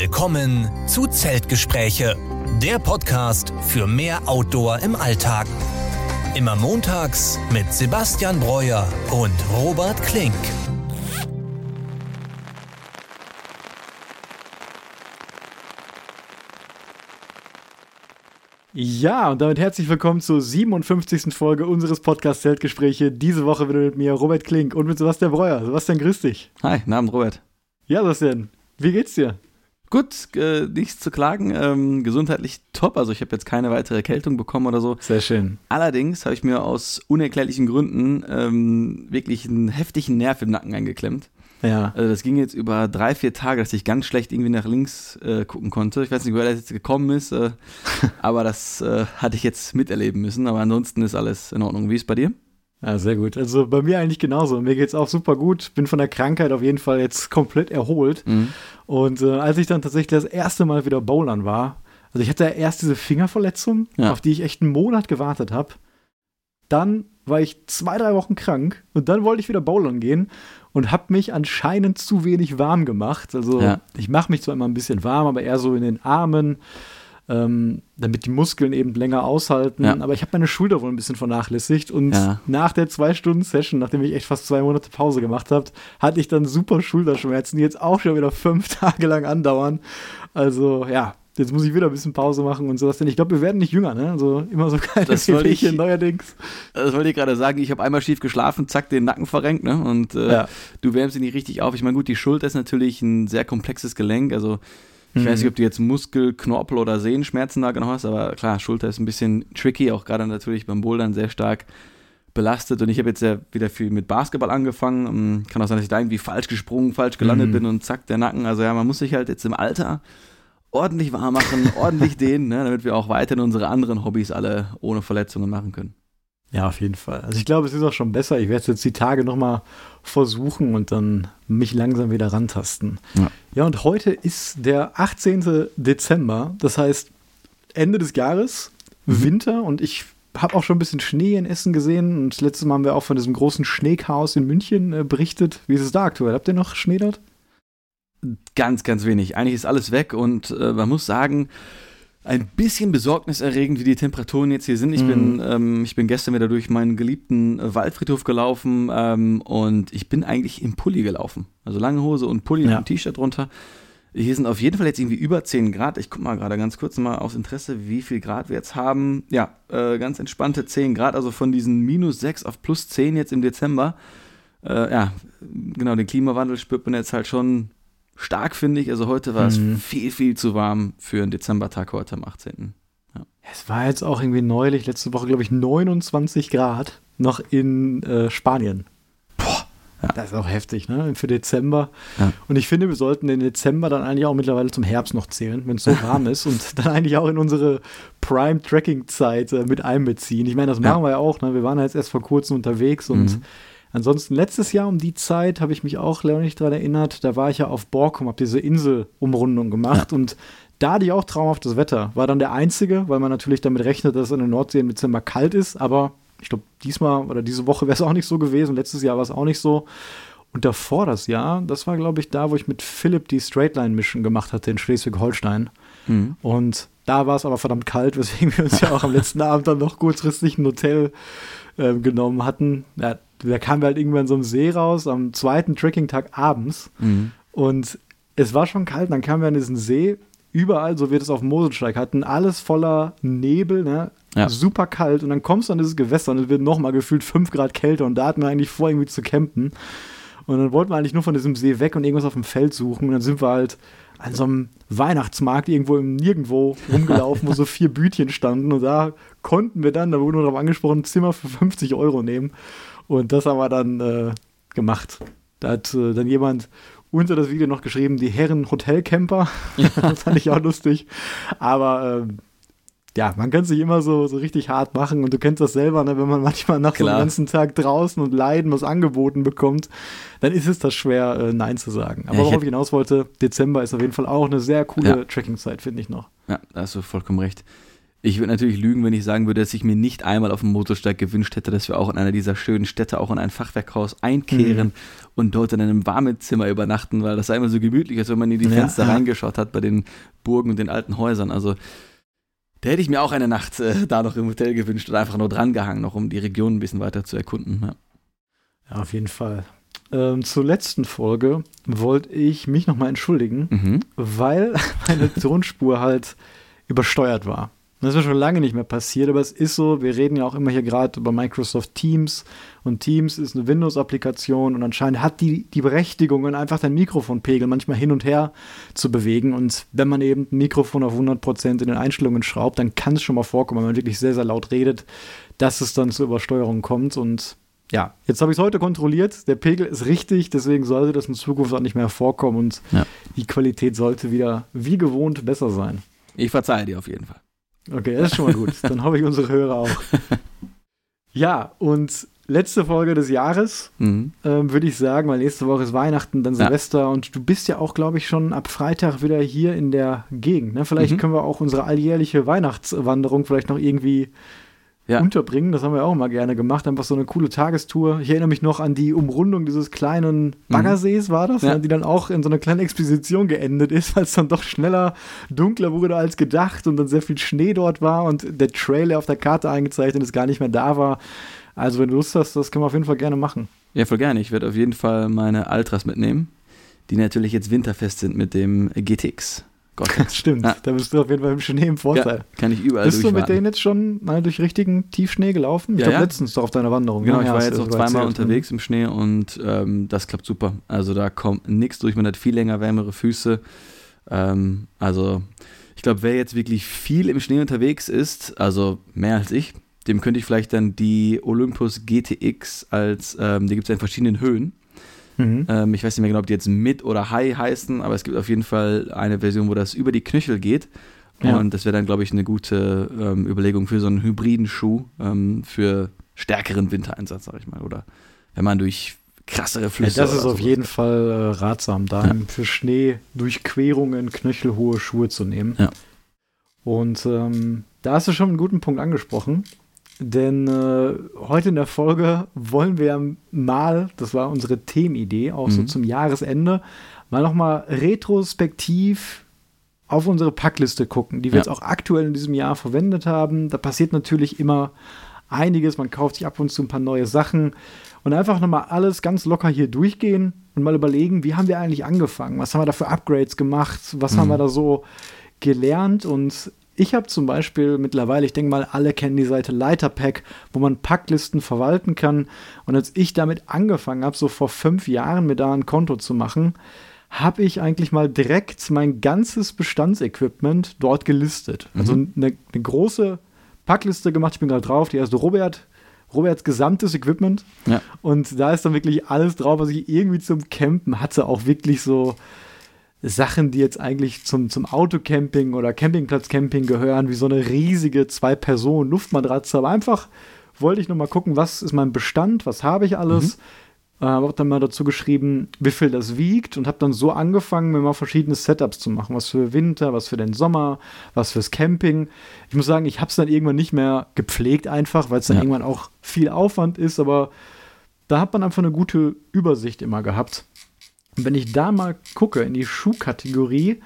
Willkommen zu Zeltgespräche, der Podcast für mehr Outdoor im Alltag. Immer montags mit Sebastian Breuer und Robert Klink. Ja, und damit herzlich willkommen zur 57. Folge unseres Podcasts Zeltgespräche. Diese Woche wieder mit mir Robert Klink und mit Sebastian Breuer. Sebastian, grüß dich. Hi, Namen Robert. Ja, Sebastian, wie geht's dir? Gut, äh, nichts zu klagen. Ähm, gesundheitlich top. Also ich habe jetzt keine weitere Erkältung bekommen oder so. Sehr schön. Allerdings habe ich mir aus unerklärlichen Gründen ähm, wirklich einen heftigen Nerv im Nacken eingeklemmt. Ja. Also das ging jetzt über drei, vier Tage, dass ich ganz schlecht irgendwie nach links äh, gucken konnte. Ich weiß nicht, woher das jetzt gekommen ist, äh, aber das äh, hatte ich jetzt miterleben müssen. Aber ansonsten ist alles in Ordnung. Wie ist es bei dir? Ja, sehr gut. Also bei mir eigentlich genauso. Mir geht's auch super gut. Bin von der Krankheit auf jeden Fall jetzt komplett erholt. Mhm. Und äh, als ich dann tatsächlich das erste Mal wieder bowlern war, also ich hatte ja erst diese Fingerverletzung, Ja. auf die ich echt einen Monat gewartet habe. Dann war ich zwei, drei Wochen krank und dann wollte ich wieder bowlern gehen und habe mich anscheinend zu wenig warm gemacht. Also Ja. ich mache mich zwar immer ein bisschen warm, aber eher so in den Armen, ähm, damit die Muskeln eben länger aushalten. Ja. Aber ich habe meine Schulter wohl ein bisschen vernachlässigt und Ja. nach der zwei Stunden Session, nachdem ich echt fast zwei Monate Pause gemacht habe, hatte ich dann super Schulterschmerzen, die jetzt auch schon wieder fünf Tage lang andauern. Also ja, jetzt muss ich wieder ein bisschen Pause machen und sowas. Denn ich glaube, wir werden nicht jünger, ne? Also immer so kleine Das Wehwehchen neuerdings. Das wollte ich gerade sagen. Ich habe einmal schief geschlafen, zack, den Nacken verrenkt. Ne? Und äh, Ja. du wärmst dich nicht richtig auf. Ich meine, gut, die Schulter ist natürlich ein sehr komplexes Gelenk. Also ich Mhm. weiß nicht, ob du jetzt Muskel-, Knorpel- oder Sehenschmerzen da genau hast, aber klar, Schulter ist ein bisschen tricky, auch gerade natürlich beim Bouldern sehr stark belastet. Und ich habe jetzt ja wieder viel mit Basketball angefangen. Ähm, Kann auch sein, dass ich da irgendwie falsch gesprungen, falsch gelandet Mhm. bin und zack, der Nacken. Also ja, man muss sich halt jetzt im Alter ordentlich warm machen, ordentlich dehnen, ne, damit wir auch weiterhin unsere anderen Hobbys alle ohne Verletzungen machen können. Ja, auf jeden Fall. Also ich glaube, es ist auch schon besser. Ich werde es jetzt die Tage nochmal versuchen und dann mich langsam wieder rantasten. Ja. ja, und heute ist der 18. Dezember. Das heißt Ende des Jahres, Mhm. Winter und ich habe auch schon ein bisschen Schnee in Essen gesehen und das letzte Mal haben wir auch von diesem großen Schneechaos in München äh, berichtet. Wie ist es da aktuell? Habt ihr noch Schnee dort? Ganz, ganz wenig. Eigentlich ist alles weg und äh, man muss sagen, ein bisschen besorgniserregend, wie die Temperaturen jetzt hier sind. Ich, Mhm. bin, ähm, ich bin gestern wieder durch meinen geliebten äh, Waldfriedhof gelaufen ähm, und ich bin eigentlich im Pulli gelaufen. Also lange Hose und Pulli Ja. und T-Shirt drunter. Hier sind auf jeden Fall jetzt irgendwie über 10 Grad. Ich gucke mal gerade ganz kurz mal aus Interesse, wie viel Grad wir jetzt haben. Ja, äh, ganz entspannte 10 Grad, also von diesen minus 6 auf plus 10 jetzt im Dezember. Äh, ja, genau, den Klimawandel spürt man jetzt halt schon stark, finde ich. Also heute war es Mhm. viel, viel zu warm für einen Dezembertag heute am 18. Es war jetzt auch irgendwie neulich, letzte Woche, glaube ich, 29 Grad noch in äh, Spanien. Boah, Ja. das ist auch heftig, ne? Für Dezember. Ja. Und ich finde, wir sollten den Dezember dann eigentlich auch mittlerweile zum Herbst noch zählen, wenn es so warm ist und dann eigentlich auch in unsere Prime-Tracking-Zeit äh, mit einbeziehen. Ich meine, das Ja. machen wir ja auch, ne? Wir waren ja jetzt erst vor kurzem unterwegs und Mhm. Ansonsten letztes Jahr um die Zeit habe ich mich auch leider nicht dran erinnert. Da war ich ja auf Borkum, habe diese Inselumrundung gemacht und da hatte ich auch traumhaftes Wetter. War dann der einzige, weil man natürlich damit rechnet, dass es in der Nordsee im Dezember kalt ist. Aber ich glaube, diesmal oder diese Woche wäre es auch nicht so gewesen. Letztes Jahr war es auch nicht so. Und davor das Jahr, das war, glaube ich, da, wo ich mit Philipp die Straightline Mission gemacht hatte in Schleswig-Holstein. Mhm. Und da war es aber verdammt kalt, weswegen wir uns ja auch am letzten Abend dann noch kurzfristig ein Hotel ähm, genommen hatten. Ja, da kamen wir halt irgendwann so einem See raus, am zweiten Trekking-Tag abends. Mhm. Und es war schon kalt, dann kamen wir an diesen See. Überall, so wie wir das auf dem Moselsteig hatten, alles voller Nebel, ne? Ja. super kalt. Und dann kommst du an dieses Gewässer und es wird nochmal gefühlt 5 Grad kälter. Und da hatten wir eigentlich vor, irgendwie zu campen. Und dann wollten wir eigentlich nur von diesem See weg und irgendwas auf dem Feld suchen. Und dann sind wir halt an so einem Weihnachtsmarkt irgendwo im Nirgendwo rumgelaufen, wo so vier Bütchen standen. Und da konnten wir dann, da wurde nur darauf angesprochen, ein Zimmer für 50 Euro nehmen. Und das haben wir dann äh, gemacht. Da hat äh, dann jemand unter das Video noch geschrieben, die Herren Hotelcamper. das fand ich auch lustig. Aber ähm, ja, man kann sich immer so, so richtig hart machen und du kennst das selber, ne? wenn man manchmal nach so Klar. einem ganzen Tag draußen und Leiden was angeboten bekommt, dann ist es das schwer, äh, Nein zu sagen. Aber Ja, ich worauf ich hinaus wollte, Dezember ist auf jeden Fall auch eine sehr coole Ja. Tracking-Zeit, finde ich noch. Ja, da hast du vollkommen recht. Ich würde natürlich lügen, wenn ich sagen würde, dass ich mir nicht einmal auf dem Motorsteig gewünscht hätte, dass wir auch in einer dieser schönen Städte, auch in ein Fachwerkhaus einkehren und dort in einem warmen Zimmer übernachten, weil das sah immer so gemütlich, als wenn man in die Fenster ja, reingeschaut hat bei den Burgen und den alten Häusern. Also da hätte ich mir auch eine Nacht äh, da noch im Hotel gewünscht und einfach nur drangehangen, noch um die Region ein bisschen weiter zu erkunden. Ja, ja auf jeden Fall. Ähm, zur letzten Folge wollte ich mich nochmal entschuldigen, mhm. weil meine Tonspur halt übersteuert war. Das ist schon lange nicht mehr passiert, aber es ist so, wir reden ja auch immer hier gerade über Microsoft Teams und Teams ist eine Windows-Applikation und anscheinend hat die die Berechtigung, einfach den Mikrofonpegel manchmal hin und her zu bewegen und wenn man eben ein Mikrofon auf 100% in den Einstellungen schraubt, dann kann es schon mal vorkommen, wenn man wirklich sehr, sehr laut redet, dass es dann zur Übersteuerung kommt und ja, jetzt habe ich es heute kontrolliert. Der Pegel ist richtig, deswegen sollte das in Zukunft auch nicht mehr vorkommen und ja. die Qualität sollte wieder wie gewohnt besser sein. Ich verzeihe dir auf jeden Fall. Okay, das ist schon mal gut. Dann hoffe ich unsere Hörer auch. Ja, und letzte Folge des Jahres, mhm. ähm, würde ich sagen, weil nächste Woche ist Weihnachten, dann Silvester ja. und du bist ja auch, glaube ich, schon ab Freitag wieder hier in der Gegend. Ne? Vielleicht mhm. können wir auch unsere alljährliche Weihnachtswanderung vielleicht noch irgendwie ja. unterbringen. Das haben wir auch mal gerne gemacht. Einfach so eine coole Tagestour. Ich erinnere mich noch an die Umrundung dieses kleinen mhm. Baggersees, war das, ja. die dann auch in so einer kleinen Expedition geendet ist, weil es dann doch schneller dunkler wurde als gedacht und dann sehr viel Schnee dort war und der Trailer auf der Karte eingezeichnet ist, gar nicht mehr da war. Also, wenn du Lust hast, das können wir auf jeden Fall gerne machen. Ja, voll gerne. Ich werde auf jeden Fall meine Altras mitnehmen, die natürlich jetzt winterfest sind mit dem GTX. Gott. Stimmt, ja. da bist du auf jeden Fall im Schnee im Vorteil. Ja, kann ich überall Bist du mit denen jetzt schon mal durch richtigen Tiefschnee gelaufen? Ich ja, glaube, letztens doch auf deiner Wanderung. Genau, ne? ich war jetzt auch zweimal unterwegs im Schnee und ähm, das klappt super. Also da kommt nichts durch, man hat viel länger wärmere Füße. Ähm, also ich glaube, wer jetzt wirklich viel im Schnee unterwegs ist, also mehr als ich, dem könnte ich vielleicht dann die Olympus GTX als, ähm, die gibt es in verschiedenen Höhen. Mhm. Ähm, ich weiß nicht mehr genau, ob die jetzt mit oder high heißen, aber es gibt auf jeden Fall eine Version, wo das über die Knöchel geht. Ja. Und das wäre dann, glaube ich, eine gute ähm, Überlegung für so einen hybriden Schuh ähm, für stärkeren Wintereinsatz, sag ich mal. Oder wenn man durch krassere Flüsse. Ja, das ist auf jeden Fall äh, ratsam, da ja. für Schneedurchquerungen knöchelhohe Schuhe zu nehmen. Ja. Und ähm, da hast du schon einen guten Punkt angesprochen. Denn äh, heute in der Folge wollen wir mal, das war unsere Themenidee, auch mhm. so zum Jahresende, mal nochmal retrospektiv auf unsere Packliste gucken, die wir ja. jetzt auch aktuell in diesem Jahr verwendet haben. Da passiert natürlich immer einiges. Man kauft sich ab und zu ein paar neue Sachen und einfach nochmal alles ganz locker hier durchgehen und mal überlegen, wie haben wir eigentlich angefangen? Was haben wir da für Upgrades gemacht? Was mhm. haben wir da so gelernt? Und ich habe zum Beispiel mittlerweile, ich denke mal, alle kennen die Seite Leiterpack, wo man Packlisten verwalten kann. Und als ich damit angefangen habe, so vor fünf Jahren mir da ein Konto zu machen, habe ich eigentlich mal direkt mein ganzes Bestandsequipment dort gelistet. Mhm. Also eine, eine, große Packliste gemacht. Ich bin gerade drauf. Die erste Robert. Roberts gesamtes Equipment. Ja. Und da ist dann wirklich alles drauf, was ich irgendwie zum Campen hatte. Auch wirklich so Sachen, die jetzt eigentlich zum, zum Autocamping oder Campingplatzcamping gehören, wie so eine riesige Zwei-Personen-Luftmatratze. Aber einfach wollte ich nochmal gucken, was ist mein Bestand, was habe ich alles. Mhm. Äh, habe dann mal dazu geschrieben, wie viel das wiegt und habe dann so angefangen, mir mal verschiedene Setups zu machen. Was für Winter, was für den Sommer, was fürs Camping. Ich muss sagen, ich habe es dann irgendwann nicht mehr gepflegt einfach, weil es dann ja. irgendwann auch viel Aufwand ist, aber da hat man einfach eine gute Übersicht immer gehabt. Und wenn ich da mal gucke in die Schuhkategorie,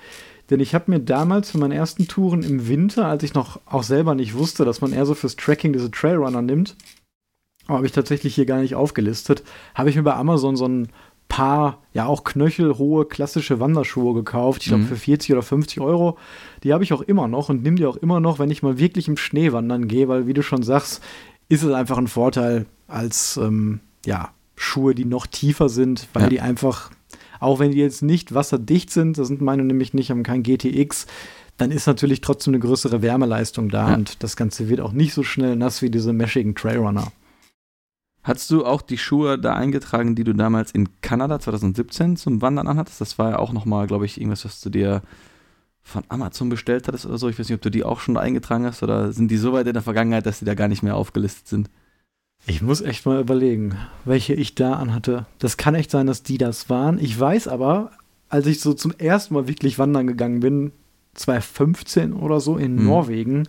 denn ich habe mir damals für meine ersten Touren im Winter, als ich noch auch selber nicht wusste, dass man eher so fürs Tracking diese Trailrunner nimmt, habe ich tatsächlich hier gar nicht aufgelistet, habe ich mir bei Amazon so ein paar, ja auch knöchelhohe klassische Wanderschuhe gekauft. Ich glaube mhm. für 40 oder 50 Euro. Die habe ich auch immer noch und nehme die auch immer noch, wenn ich mal wirklich im Schnee wandern gehe, weil wie du schon sagst, ist es einfach ein Vorteil als ähm, ja, Schuhe, die noch tiefer sind, weil ja. die einfach auch wenn die jetzt nicht wasserdicht sind, das sind meine nämlich nicht, haben kein GTX, dann ist natürlich trotzdem eine größere Wärmeleistung da ja. und das Ganze wird auch nicht so schnell nass wie diese meschigen Trailrunner. Hattest du auch die Schuhe da eingetragen, die du damals in Kanada 2017 zum Wandern anhattest? Das war ja auch nochmal, glaube ich, irgendwas, was du dir von Amazon bestellt hattest oder so. Ich weiß nicht, ob du die auch schon eingetragen hast oder sind die so weit in der Vergangenheit, dass die da gar nicht mehr aufgelistet sind? Ich muss echt mal überlegen, welche ich da anhatte. Das kann echt sein, dass die das waren. Ich weiß aber, als ich so zum ersten Mal wirklich wandern gegangen bin, 2015 oder so in mhm. Norwegen,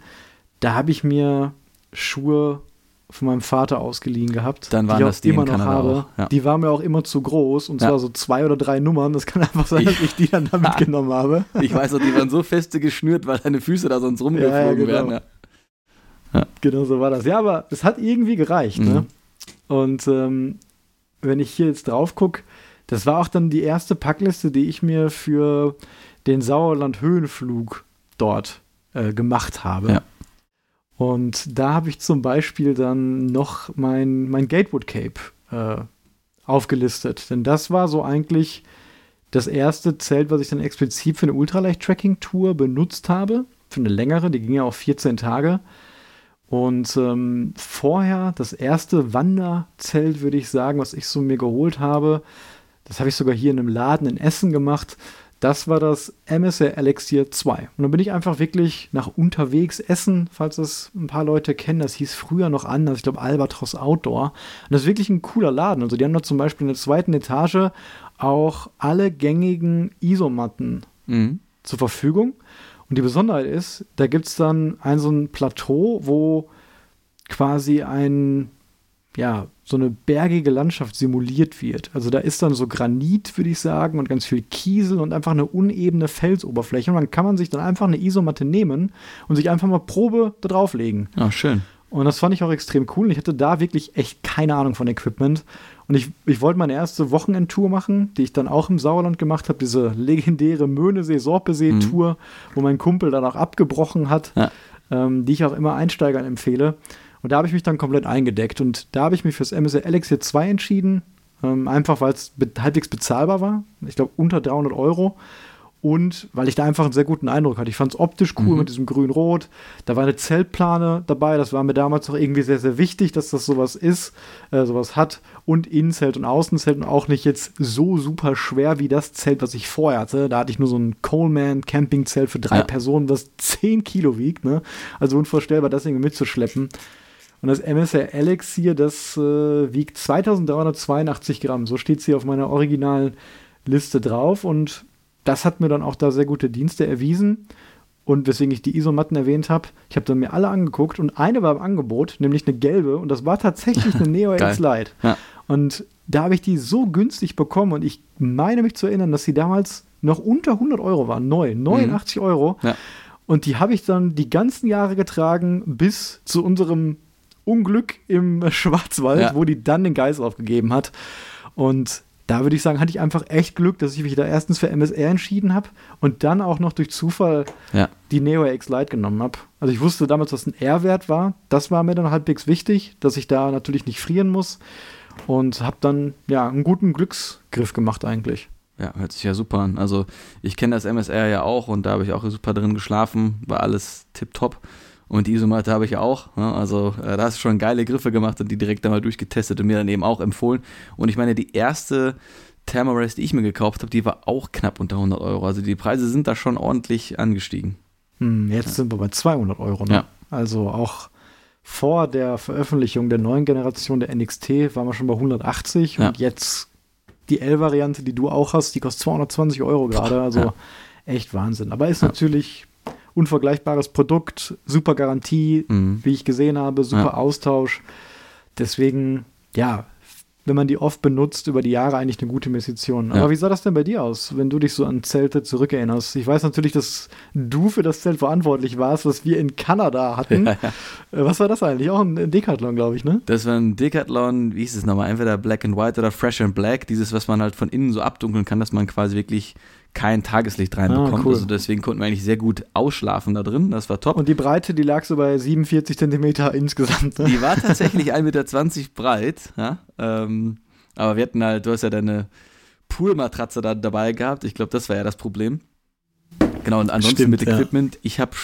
da habe ich mir Schuhe von meinem Vater ausgeliehen gehabt. Dann waren die das ich die immer noch Kanada habe. auch, ja. Die waren mir auch immer zu groß und Ja. zwar so zwei oder drei Nummern. Das kann einfach sein, dass ich die dann da mitgenommen habe. Ich weiß noch, die waren so feste geschnürt, weil deine Füße da sonst rumgeflogen Ja, ja, genau. wären. Ja. Genau so war das. Ja, aber es hat irgendwie gereicht. Mhm. Ne? Und ähm, wenn ich hier jetzt drauf gucke, das war auch dann die erste Packliste, die ich mir für den Sauerland-Höhenflug dort äh, gemacht habe. Ja. Und da habe ich zum Beispiel dann noch mein, mein Gatewood Cape äh, aufgelistet. Denn das war so eigentlich das erste Zelt, was ich dann explizit für eine Ultraleicht-Tracking-Tour benutzt habe. Für eine längere, die ging ja auch 14 Tage. Und ähm, vorher das erste Wanderzelt, würde ich sagen, was ich so mir geholt habe, das habe ich sogar hier in einem Laden in Essen gemacht. Das war das MSR Elixir 2. Und dann bin ich einfach wirklich nach unterwegs Essen, falls das ein paar Leute kennen. Das hieß früher noch anders. Ich glaube Albatros Outdoor. Und das ist wirklich ein cooler Laden. Also die haben da zum Beispiel in der zweiten Etage auch alle gängigen Isomatten Mhm. zur Verfügung. Und die Besonderheit ist, da gibt es dann ein so ein Plateau, wo quasi ein, ja, so eine bergige Landschaft simuliert wird. Also da ist dann so Granit, würde ich sagen, und ganz viel Kiesel und einfach eine unebene Felsoberfläche. Und dann kann man sich dann einfach eine Isomatte nehmen und sich einfach mal Probe da drauflegen. Ah, schön. Und das fand ich auch extrem cool. Ich hatte da wirklich echt keine Ahnung von Equipment. Und ich, ich wollte meine erste Wochenendtour machen, die ich dann auch im Sauerland gemacht habe. Diese legendäre Möhnesee-Sorpesee-Tour, wo mein Kumpel dann auch abgebrochen hat, Ja. ähm, die ich auch immer Einsteigern empfehle. Und da habe ich mich dann komplett eingedeckt. Und da habe ich mich fürs MSR Elixir 2 entschieden. Ähm, einfach weil es be halbwegs bezahlbar war. Ich glaube unter 300 Euro. Und weil ich da einfach einen sehr guten Eindruck hatte. Ich fand es optisch cool Mhm. mit diesem grün-rot. Da war eine Zeltplane dabei. Das war mir damals auch irgendwie sehr, sehr wichtig, dass das sowas ist, äh, sowas hat. Und Innenzelt und Außenzelt und auch nicht jetzt so super schwer wie das Zelt, was ich vorher hatte. Da hatte ich nur so ein Coleman Campingzelt für drei Ja. Personen, was 10 Kilo wiegt. Ne? Also unvorstellbar, das irgendwie mitzuschleppen. Und das MSR Elixir, das äh, wiegt 2382 Gramm. So steht es hier auf meiner originalen Liste drauf. Und das hat mir dann auch da sehr gute Dienste erwiesen. Und weswegen ich die Isomatten erwähnt habe, ich habe dann mir alle angeguckt und eine war im Angebot, nämlich eine gelbe. Und das war tatsächlich eine Neo. X Lite. Ja. Und da habe ich die so günstig bekommen. Und ich meine mich zu erinnern, dass sie damals noch unter 100 Euro waren. Neu, 89 Euro. Ja. Und die habe ich dann die ganzen Jahre getragen bis zu unserem Unglück im Schwarzwald, Ja. wo die dann den Geist aufgegeben hat. Und da würde ich sagen, hatte ich einfach echt Glück, dass ich mich da erstens für MSR entschieden habe und dann auch noch durch Zufall Ja. die Neo X Lite genommen habe. Also ich wusste damals, was ein R-Wert war. Das war mir dann halbwegs wichtig, dass ich da natürlich nicht frieren muss. Und habe dann ja einen guten Glücksgriff gemacht eigentlich. Ja, hört sich ja super an. Also ich kenne das MSR ja auch und da habe ich auch super drin geschlafen, war alles tipptopp. Und die Isomatte habe ich ja auch. Ne? Also äh, da hast du schon geile Griffe gemacht und die direkt einmal durchgetestet und mir dann eben auch empfohlen. Und ich meine, die erste Thermarest, die ich mir gekauft habe, die war auch knapp unter 100 Euro. Also die Preise sind da schon ordentlich angestiegen. Hm, jetzt sind wir bei 200 Euro. Ne? Ja. Also auch vor der Veröffentlichung der neuen Generation der NXT waren wir schon bei 180 Ja. und jetzt die L-Variante, die du auch hast, die kostet 220 Euro gerade. Also ja. echt Wahnsinn. Aber ist natürlich unvergleichbares Produkt, super Garantie, Mhm. wie ich gesehen habe, super Ja. Austausch. Deswegen, ja, wenn man die oft benutzt, über die Jahre eigentlich eine gute Investition. Aber Ja. wie sah das denn bei dir aus, wenn du dich so an Zelte zurückerinnerst? Ich weiß natürlich, dass du für das Zelt verantwortlich warst, was wir in Kanada hatten. Äh, Was war das eigentlich? Auch ein Decathlon, glaube ich, ne? Das war ein Decathlon, wie hieß es nochmal, entweder Black and White oder Fresh and Black, dieses, was man halt von innen so abdunkeln kann, dass man quasi wirklich kein Tageslicht reinbekommt. Ah, cool. Also deswegen konnten wir eigentlich sehr gut ausschlafen da drin, das war top. Und die Breite, die lag so bei 47 Zentimeter insgesamt. Ne? Die war tatsächlich 1,20 Meter breit, ja. Ähm, aber wir hatten halt, du hast ja deine Poolmatratze da dabei gehabt. Ich glaube, das war ja das Problem. Genau, und ansonsten Stimmt, mit ja. Equipment, ich habe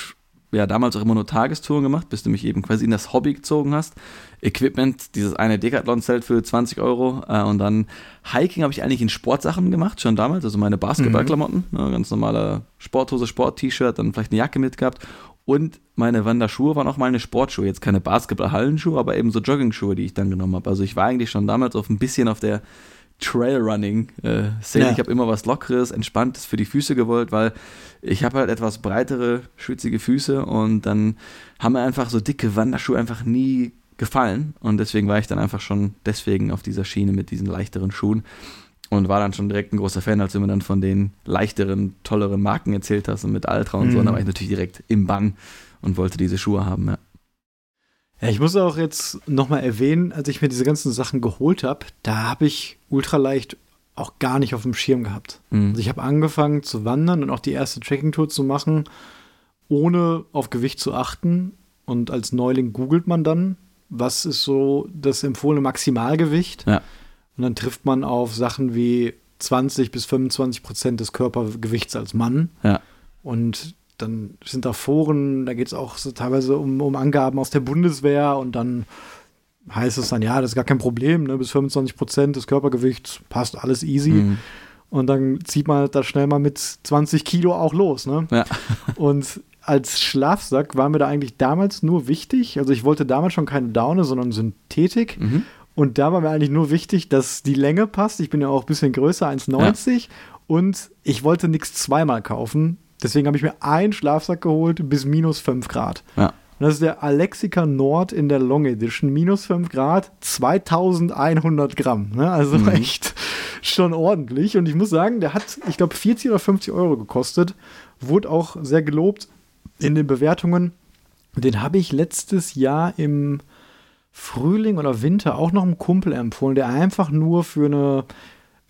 ja damals auch immer nur Tagestouren gemacht, bis du mich eben quasi in das Hobby gezogen hast. Equipment, dieses eine Decathlon-Zelt für 20 Euro äh, und dann Hiking habe ich eigentlich in Sportsachen gemacht, schon damals, also meine Basketballklamotten, ne, ganz normale Sporthose, Sport-T-Shirt, dann vielleicht eine Jacke mitgehabt und meine Wanderschuhe waren auch meine Sportschuhe, jetzt keine Basketball-Hallenschuhe, aber eben so Jogging-Schuhe, die ich dann genommen habe. Also ich war eigentlich schon damals auf ein bisschen auf der Trailrunning-Szene. Ja. Ich habe immer was Lockeres, Entspanntes für die Füße gewollt, weil ich habe halt etwas breitere, schwitzige Füße und dann haben mir einfach so dicke Wanderschuhe einfach nie gefallen und deswegen war ich dann einfach schon deswegen auf dieser Schiene mit diesen leichteren Schuhen und war dann schon direkt ein großer Fan, als du mir dann von den leichteren, tolleren Marken erzählt hast und mit Ultra und mhm. so. Und da war ich natürlich direkt im Bann und wollte diese Schuhe haben, ja. Ja, ich muss auch jetzt nochmal erwähnen, als ich mir diese ganzen Sachen geholt habe, da habe ich ultraleicht auch gar nicht auf dem Schirm gehabt. Mhm. Also ich habe angefangen zu wandern und auch die erste Trekking-Tour zu machen, ohne auf Gewicht zu achten. Und als Neuling googelt man dann, was ist so das empfohlene Maximalgewicht. Ja. Und dann trifft man auf Sachen wie 20 bis 25 Prozent des Körpergewichts als Mann. Ja. Und dann sind da Foren, da geht es auch so teilweise um, um Angaben aus der Bundeswehr und dann heißt es dann, ja, das ist gar kein Problem, ne? bis 25 Prozent des Körpergewichts passt alles easy. Mhm. Und dann zieht man da schnell mal mit 20 Kilo auch los. Ne? Ja. Und als Schlafsack war mir da eigentlich damals nur wichtig, also ich wollte damals schon keine Daune, sondern Synthetik. Mhm. Und da war mir eigentlich nur wichtig, dass die Länge passt. Ich bin ja auch ein bisschen größer, 1,90. Ja. Und ich wollte nichts zweimal kaufen. Deswegen habe ich mir einen Schlafsack geholt bis minus 5 Grad. Ja. Und das ist der Alexica Nord in der Long Edition. Minus 5 Grad, 2100 Gramm. Ne? Also mhm. echt schon ordentlich. Und ich muss sagen, der hat, ich glaube, 40 oder 50 Euro gekostet. Wurde auch sehr gelobt in den Bewertungen. Den habe ich letztes Jahr im Frühling oder Winter auch noch einem Kumpel empfohlen, der einfach nur für eine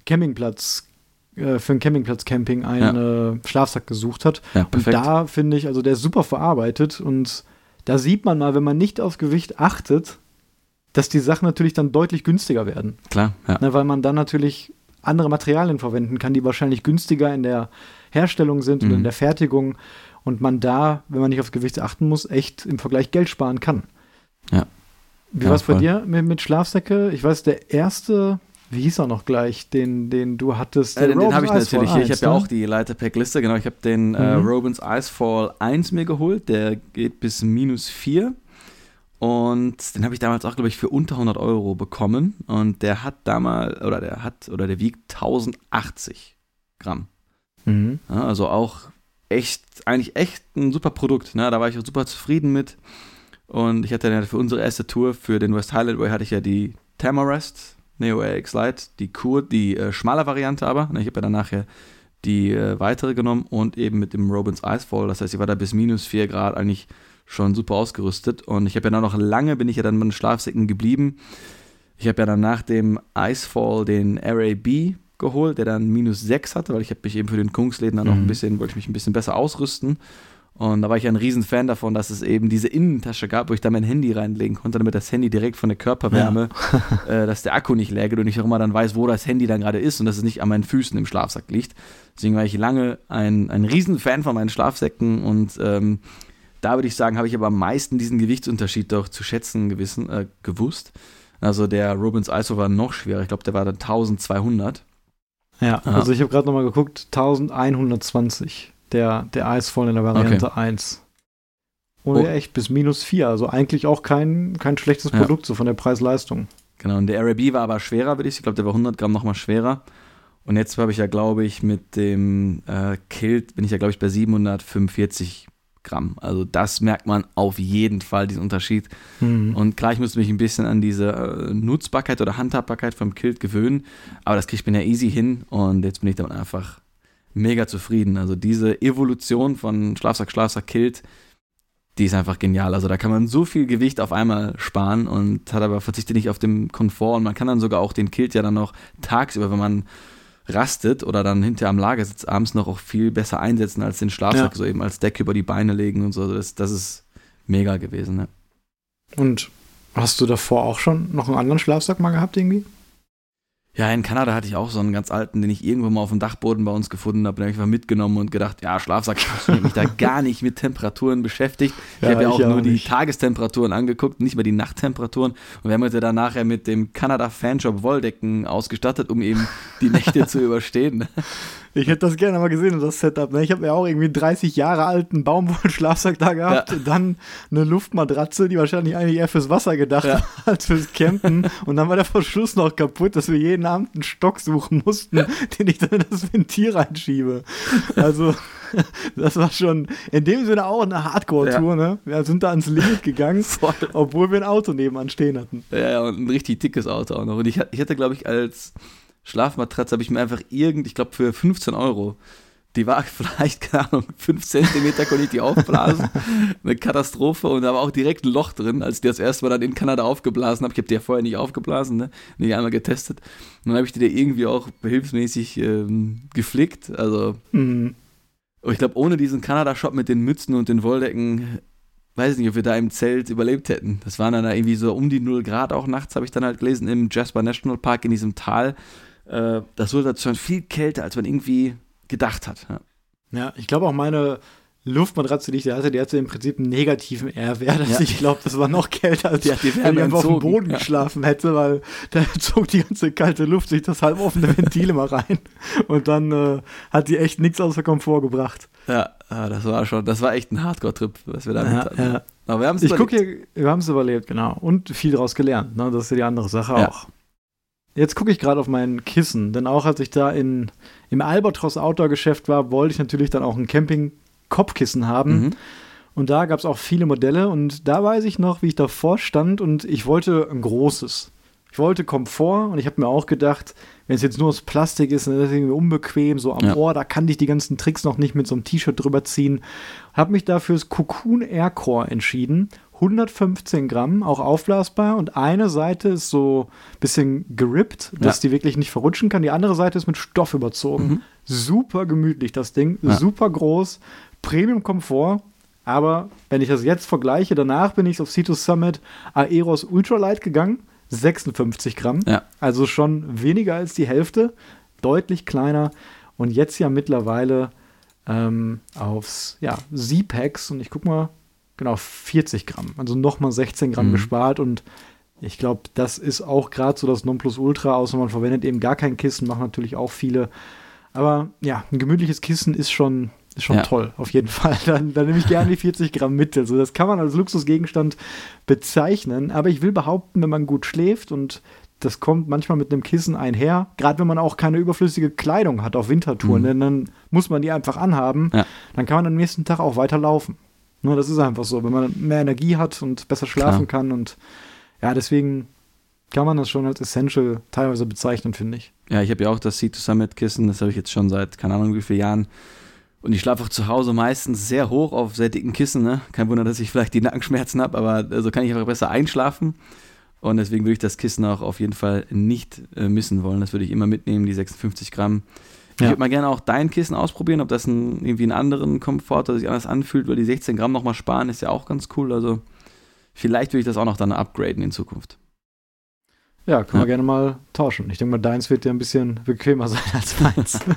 Campingplatz äh, für einen Campingplatz-Camping einen ja. Schlafsack gesucht hat. Ja, und da finde ich, also der ist super verarbeitet und da sieht man mal, wenn man nicht aufs Gewicht achtet, dass die Sachen natürlich dann deutlich günstiger werden. Klar, ja. Ne, weil man dann natürlich andere Materialien verwenden kann, die wahrscheinlich günstiger in der Herstellung sind mhm. und in der Fertigung und man da, wenn man nicht aufs Gewicht achten muss, echt im Vergleich Geld sparen kann. Ja. Wie ja, war es bei dir mit, mit Schlafsäcke? Ich weiß, der erste, wie hieß er noch gleich, den, den du hattest? Äh, den, den habe ich natürlich hier. Ich habe ja auch die Leiterpack-Liste, genau. Ich habe den äh, mhm. äh, Robins Icefall 1 mir geholt. Der geht bis minus 4. Und den habe ich damals auch, glaube ich, für unter 100 Euro bekommen. Und der hat damals, oder der hat, oder der wiegt 1080 Gramm. Mhm. Ja, also auch echt, eigentlich echt ein super Produkt. Ne? Da war ich auch super zufrieden mit. Und ich hatte dann für unsere erste Tour, für den West Highland Way, hatte ich ja die Tamarest Neo AX Lite, die Kur, die äh, schmale Variante aber. Ne? Ich habe ja dann nachher die äh, weitere genommen und eben mit dem Robins Icefall. Das heißt, ich war da bis minus 4 Grad eigentlich schon super ausgerüstet. Und ich habe ja dann noch lange, bin ich ja dann mit den Schlafsäcken geblieben. Ich habe ja dann nach dem Icefall den RAB geholt, der dann minus 6 hatte, weil ich habe mich eben für den Kungsläden dann mhm. noch ein bisschen, wollte ich mich ein bisschen besser ausrüsten. Und da war ich ein Riesenfan davon, dass es eben diese Innentasche gab, wo ich da mein Handy reinlegen konnte, damit das Handy direkt von der Körperwärme, ja. äh, dass der Akku nicht leer geht und ich auch immer dann weiß, wo das Handy dann gerade ist und dass es nicht an meinen Füßen im Schlafsack liegt. Deswegen war ich lange ein, ein Riesenfan von meinen Schlafsäcken und ähm, da würde ich sagen, habe ich aber am meisten diesen Gewichtsunterschied doch zu schätzen gewissen, äh, gewusst. Also der Robins ISO war noch schwerer, ich glaube, der war dann 1200. Ja, ja. also ich habe gerade nochmal geguckt, 1120 der, der Eisfall in der Variante okay. 1. Und oh. echt bis minus 4. Also eigentlich auch kein, kein schlechtes Produkt, ja. so von der Preis-Leistung. Genau, und der RAB war aber schwerer, würde ich Ich glaube, der war 100 Gramm nochmal schwerer. Und jetzt habe ich ja, glaube ich, mit dem äh, Kilt bin ich ja, glaube ich, bei 745 Gramm. Also das merkt man auf jeden Fall, diesen Unterschied. Mhm. Und klar, ich musste mich ein bisschen an diese äh, Nutzbarkeit oder Handhabbarkeit vom Kilt gewöhnen. Aber das kriegt man ja easy hin. Und jetzt bin ich damit einfach mega zufrieden. Also diese Evolution von Schlafsack, Schlafsack, Kilt, die ist einfach genial. Also da kann man so viel Gewicht auf einmal sparen und hat aber verzichtet nicht auf den Komfort. Und man kann dann sogar auch den Kilt ja dann noch tagsüber, wenn man rastet oder dann hinter am Lager sitzt, abends noch auch viel besser einsetzen als den Schlafsack, ja. so eben als Decke über die Beine legen und so. Also das, das ist mega gewesen. Ne? Und hast du davor auch schon noch einen anderen Schlafsack mal gehabt irgendwie? Ja, in Kanada hatte ich auch so einen ganz alten, den ich irgendwo mal auf dem Dachboden bei uns gefunden habe. Den habe ich mal mitgenommen und gedacht, ja, Schlafsack, ich habe mich da gar nicht mit Temperaturen beschäftigt. Ich ja, habe ja auch, nur nicht. die Tagestemperaturen angeguckt, nicht mehr die Nachttemperaturen. Und wir haben uns ja dann nachher mit dem Kanada Fanshop Wolldecken ausgestattet, um eben die Nächte zu überstehen. Ich hätte das gerne mal gesehen, das Setup. Ne? Ich habe ja auch irgendwie einen 30 Jahre alten Baumwollschlafsack da gehabt Ja. und dann eine Luftmatratze, die wahrscheinlich eigentlich eher fürs Wasser gedacht Ja. war als fürs Campen. Und dann war der Verschluss noch kaputt, dass wir jeden Abend einen Stock suchen mussten, den ich dann in das Ventil reinschiebe. Also, das war schon in dem Sinne auch eine Hardcore-Tour. Ne? Wir sind da ans Limit gegangen, obwohl wir ein Auto nebenan stehen hatten. Ja, ja, und ein richtig dickes Auto auch noch. Und ich, ich hatte, glaube ich, als Schlafmatratze habe ich mir einfach irgend, ich glaube für 15 Euro, die war vielleicht, keine Ahnung, 5 Zentimeter konnte ich die aufblasen. Eine Katastrophe und da war auch direkt ein Loch drin, als ich die das erste Mal dann in Kanada aufgeblasen habe. Ich habe die ja vorher nicht aufgeblasen, ne? Nicht einmal getestet. Und dann habe ich die da irgendwie auch behilfsmäßig ähm, geflickt. Also, Mhm. ich glaube, ohne diesen Kanada-Shop mit den Mützen und den Wolldecken, weiß ich nicht, ob wir da im Zelt überlebt hätten. Das waren dann da irgendwie so um die 0 Grad auch nachts, habe ich dann halt gelesen, im Jasper National Park in diesem Tal. Äh, das wurde dann viel kälter, als man irgendwie gedacht hat. Ja. Ja, ich glaube auch meine Luftmatratze, die ich da hatte, die hatte im Prinzip einen negativen R-Wert. Also Ja. ich glaube, das war noch kälter, als Die hat die wenn ich auf dem. Boden Ja. geschlafen hätte, weil da zog die ganze kalte Luft durch das halb offene Ventil immer rein. Und dann äh, hat die echt nichts außer Komfort gebracht. Ja, ja, das war schon, das war echt ein Hardcore-Trip, was wir da Ja, hatten. ja. Aber wir haben es Ich gucke hier, wir haben es überlebt, genau. Und viel daraus gelernt, ne? Das ist ja die andere Sache auch. Jetzt gucke ich gerade auf mein Kissen, denn auch als ich da in, im Albatros Outdoor Geschäft war, wollte ich natürlich dann auch ein Camping-Kopfkissen haben. Mhm. Und da gab es auch viele Modelle und da weiß ich noch, wie ich davor stand und ich wollte ein großes. Ich wollte Komfort und ich habe mir auch gedacht, wenn es jetzt nur aus Plastik ist, dann ist es irgendwie unbequem, so am Ja. Ohr, da kann ich die ganzen Tricks noch nicht mit so einem T-Shirt drüber ziehen. Habe mich da fürs Cocoon Aircore entschieden. 115 Gramm, auch aufblasbar und eine Seite ist so ein bisschen gerippt, dass Ja. die wirklich nicht verrutschen kann. Die andere Seite ist mit Stoff überzogen. Mhm. Super gemütlich, das Ding. Ja. Super groß. Premium-Komfort. Aber wenn ich das jetzt vergleiche, danach bin ich auf Cetus Summit Aeros Ultralight gegangen. 56 Gramm. Ja. Also schon weniger als die Hälfte. Deutlich kleiner. Und jetzt ja mittlerweile ähm, aufs ja, Z-Packs. Und ich guck mal, genau, 40 Gramm. Also nochmal 16 Gramm Mhm. gespart. Und ich glaube, das ist auch gerade so das Nonplusultra, außer man verwendet eben gar kein Kissen, machen natürlich auch viele. Aber ja, ein gemütliches Kissen ist schon, ist schon Ja. toll, auf jeden Fall. Dann, dann nehme ich gerne die 40 Gramm mit. Also das kann man als Luxusgegenstand bezeichnen. Aber ich will behaupten, wenn man gut schläft und das kommt manchmal mit einem Kissen einher, gerade wenn man auch keine überflüssige Kleidung hat auf Wintertouren, Mhm. denn dann muss man die einfach anhaben, Ja. dann kann man am nächsten Tag auch weiter laufen. Nur das ist einfach so, wenn man mehr Energie hat und besser schlafen kann und ja, deswegen kann man das schon als Essential teilweise bezeichnen, finde ich. Ja, ich habe ja auch das Sea to Summit Kissen, das habe ich jetzt schon seit keine Ahnung wie vielen Jahren. Und ich schlafe auch zu Hause meistens sehr hoch auf sehr dicken Kissen. Ne? Kein Wunder, dass ich vielleicht die Nackenschmerzen habe, aber so kann ich einfach besser einschlafen. Und deswegen würde ich das Kissen auch auf jeden Fall nicht äh, missen wollen. Das würde ich immer mitnehmen, die 56 Gramm. Ich Ja. würde mal gerne auch dein Kissen ausprobieren, ob das ein, irgendwie einen anderen Komfort oder sich anders anfühlt, weil die 16 Gramm nochmal sparen ist ja auch ganz cool. Also vielleicht würde ich das auch noch dann upgraden in Zukunft. Ja, können Ja. wir gerne mal tauschen. Ich denke mal, deins wird ja ein bisschen bequemer sein als meins.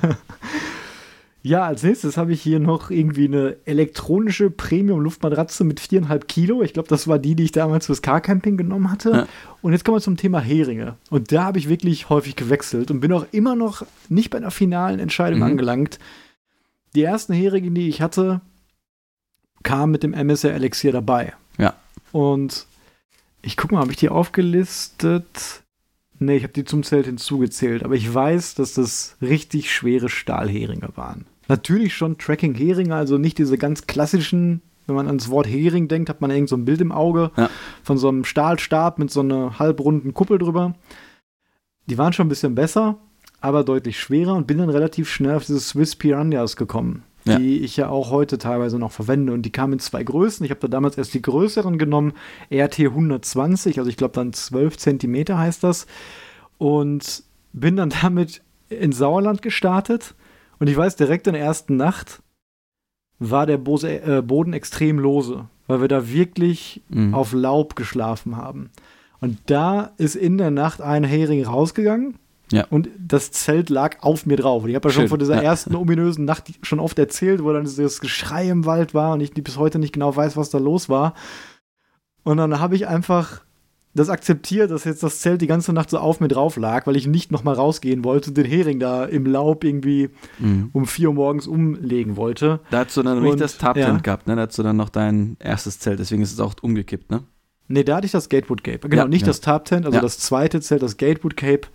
ja, als nächstes habe ich hier noch irgendwie eine elektronische Premium-Luftmatratze mit viereinhalb Kilo. Ich glaube, das war die, die ich damals fürs Car-Camping genommen hatte. Ja. Und jetzt kommen wir zum Thema Heringe. Und da habe ich wirklich häufig gewechselt und bin auch immer noch nicht bei einer finalen Entscheidung Mhm. angelangt. Die ersten Heringe, die ich hatte, kamen mit dem MSR Elixier dabei. Ja. Und ich guck mal, habe ich die aufgelistet? Nee, ich habe die zum Zelt hinzugezählt, aber ich weiß, dass das richtig schwere Stahlheringe waren. Natürlich schon Tracking-Heringe, also nicht diese ganz klassischen, wenn man ans Wort Hering denkt, hat man irgend so ein Bild im Auge Ja. von so einem Stahlstab mit so einer halbrunden Kuppel drüber. Die waren schon ein bisschen besser, aber deutlich schwerer und bin dann relativ schnell auf diese Swiss Piranhas gekommen, Ja. die ich ja auch heute teilweise noch verwende. Und die kamen in zwei Größen. Ich habe da damals erst die größeren genommen, RT 120, also ich glaube dann 12 Zentimeter heißt das. Und bin dann damit in Sauerland gestartet. Und ich weiß, direkt in der ersten Nacht war der Bose, äh, Boden extrem lose, weil wir da wirklich Mhm. auf Laub geschlafen haben. Und da ist in der Nacht ein Hering rausgegangen. Ja. Und das Zelt lag auf mir drauf. Und ich habe ja schon Schön, von dieser ja. ersten ominösen Nacht schon oft erzählt, wo dann dieses Geschrei im Wald war und ich bis heute nicht genau weiß, was da los war. Und dann habe ich einfach das akzeptiert, dass jetzt das Zelt die ganze Nacht so auf mir drauf lag, weil ich nicht nochmal rausgehen wollte und den Hering da im Laub irgendwie mhm. um 4 Uhr morgens umlegen wollte. Da hast du dann noch nicht das Tarptent ja. gehabt, ne? Da hast du dann noch dein erstes Zelt, deswegen ist es auch umgekippt, ne? Nee, da hatte ich das Gatewood Cape. Genau, ja, nicht ja. das Tarptent, also das zweite Zelt, das Gatewood Cape.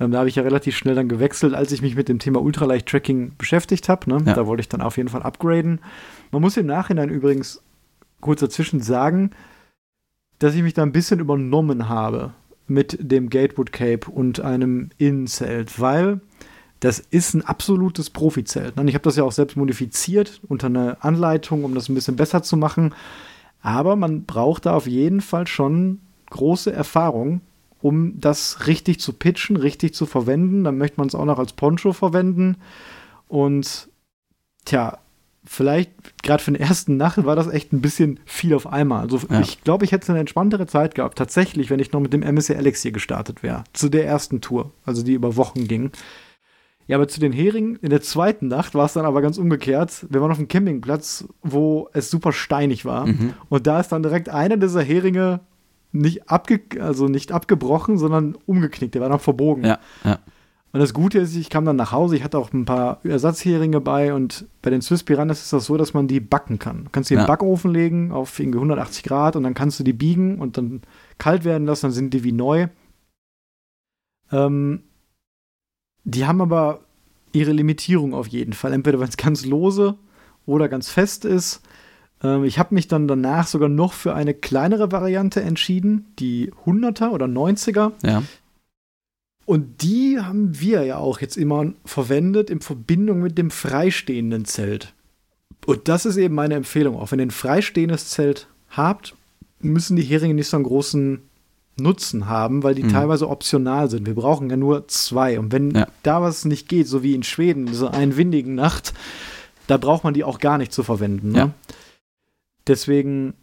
Ähm, da habe ich ja relativ schnell dann gewechselt, als ich mich mit dem Thema Ultraleicht-Tracking beschäftigt habe. Ne? Da wollte ich dann auf jeden Fall upgraden. Man muss im Nachhinein übrigens kurz dazwischen sagen, dass ich mich da ein bisschen übernommen habe mit dem Gatewood Cape und einem Innenzelt, weil das ist ein absolutes Profizelt. Ne? Ich habe das ja auch selbst modifiziert unter einer Anleitung, um das ein bisschen besser zu machen. Aber man braucht da auf jeden Fall schon große Erfahrung, um das richtig zu pitchen, richtig zu verwenden. Dann möchte man es auch noch als Poncho verwenden. Und tja, vielleicht gerade für den ersten Nacht war das echt ein bisschen viel auf einmal. Also ja. ich glaube, ich hätte eine entspanntere Zeit gehabt, tatsächlich, wenn ich noch mit dem MSC Elixir gestartet wäre. Zu der ersten Tour, also die über Wochen ging. Ja, aber zu den Heringen in der zweiten Nacht war es dann aber ganz umgekehrt. Wir waren auf einem Campingplatz, wo es super steinig war. Mhm. Und da ist dann direkt einer dieser Heringe nicht, abge also nicht abgebrochen, sondern umgeknickt. Der war dann verbogen. Ja, ja. Und das Gute ist, ich kam dann nach Hause, ich hatte auch ein paar Ersatzheringe bei und bei den Swiss Piranhas ist das so, dass man die backen kann. Du kannst die ja. in den Backofen legen auf irgendwie 180 Grad und dann kannst du die biegen und dann kalt werden lassen, dann sind die wie neu. Ähm, die haben aber ihre Limitierung auf jeden Fall. Entweder wenn es ganz lose oder ganz fest ist. Ähm, ich habe mich dann danach sogar noch für eine kleinere Variante entschieden, die 100er oder 90er. Ja. Und die haben wir ja auch jetzt immer verwendet in Verbindung mit dem freistehenden Zelt. Und das ist eben meine Empfehlung. Auch wenn ihr ein freistehendes Zelt habt, müssen die Heringe nicht so einen großen Nutzen haben, weil die mhm. teilweise optional sind. Wir brauchen ja nur zwei. Und wenn ja. da was nicht geht, so wie in Schweden, so einen windigen Nacht, da braucht man die auch gar nicht zu verwenden. Ne? Ja. Deswegen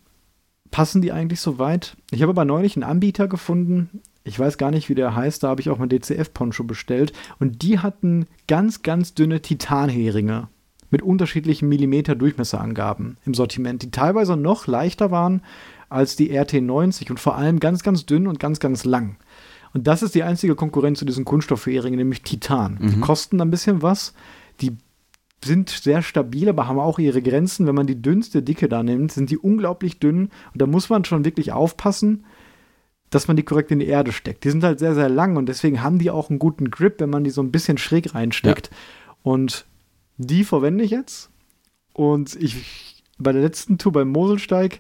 passen die eigentlich so weit. Ich habe aber neulich einen Anbieter gefunden, ich weiß gar nicht, wie der heißt, da habe ich auch mein DCF-Poncho bestellt. Und die hatten ganz, ganz dünne Titanheringe mit unterschiedlichen Millimeter Durchmesserangaben im Sortiment, die teilweise noch leichter waren als die RT90 und vor allem ganz, ganz dünn und ganz, ganz lang. Und das ist die einzige Konkurrenz zu diesen Kunststoffheringen, nämlich Titan. Mhm. Die kosten ein bisschen was. Die sind sehr stabil, aber haben auch ihre Grenzen. Wenn man die dünnste Dicke da nimmt, sind die unglaublich dünn. Und da muss man schon wirklich aufpassen, dass man die korrekt in die Erde steckt. Die sind halt sehr, sehr lang und deswegen haben die auch einen guten Grip, wenn man die so ein bisschen schräg reinsteckt. Ja. Und die verwende ich jetzt. Und ich bei der letzten Tour beim Moselsteig,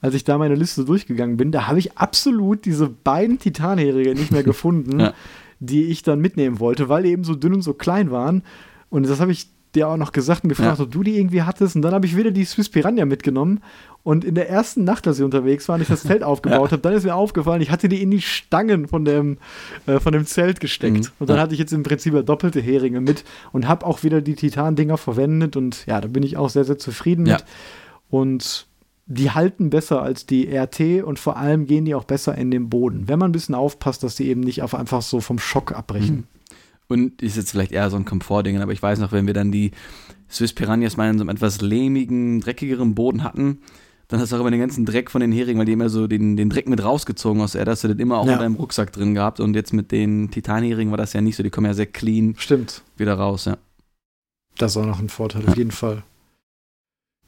als ich da meine Liste durchgegangen bin, da habe ich absolut diese beiden Titanheringe nicht mehr gefunden, ja. die ich dann mitnehmen wollte, weil die eben so dünn und so klein waren. Und das habe ich dir auch noch gesagt und gefragt, ja. ob du die irgendwie hattest. Und dann habe ich wieder die Swiss Piranha mitgenommen. Und in der ersten Nacht, als ich unterwegs war und ich das Zelt aufgebaut ja. habe, dann ist mir aufgefallen, ich hatte die in die Stangen von dem, äh, von dem Zelt gesteckt. Mhm. Und dann ja. hatte ich jetzt im Prinzip doppelte Heringe mit und habe auch wieder die Titan-Dinger verwendet. Und ja, da bin ich auch sehr, sehr zufrieden mit. Und die halten besser als die RT und vor allem gehen die auch besser in den Boden, wenn man ein bisschen aufpasst, dass die eben nicht auf einfach so vom Schock abbrechen. Mhm. Und ist jetzt vielleicht eher so ein Komfortding, aber ich weiß noch, wenn wir dann die Swiss Piranhas mal in so einem etwas lehmigen, dreckigeren Boden hatten, dann hast du auch immer den ganzen Dreck von den Heringen, weil die immer so den, den Dreck mit rausgezogen aus der Erde, hast du das immer auch ja. in deinem Rucksack drin gehabt. Und jetzt mit den Titanheringen war das ja nicht so, die kommen ja sehr clean Stimmt. wieder raus, ja. Das ist auch noch ein Vorteil, ja. auf jeden Fall.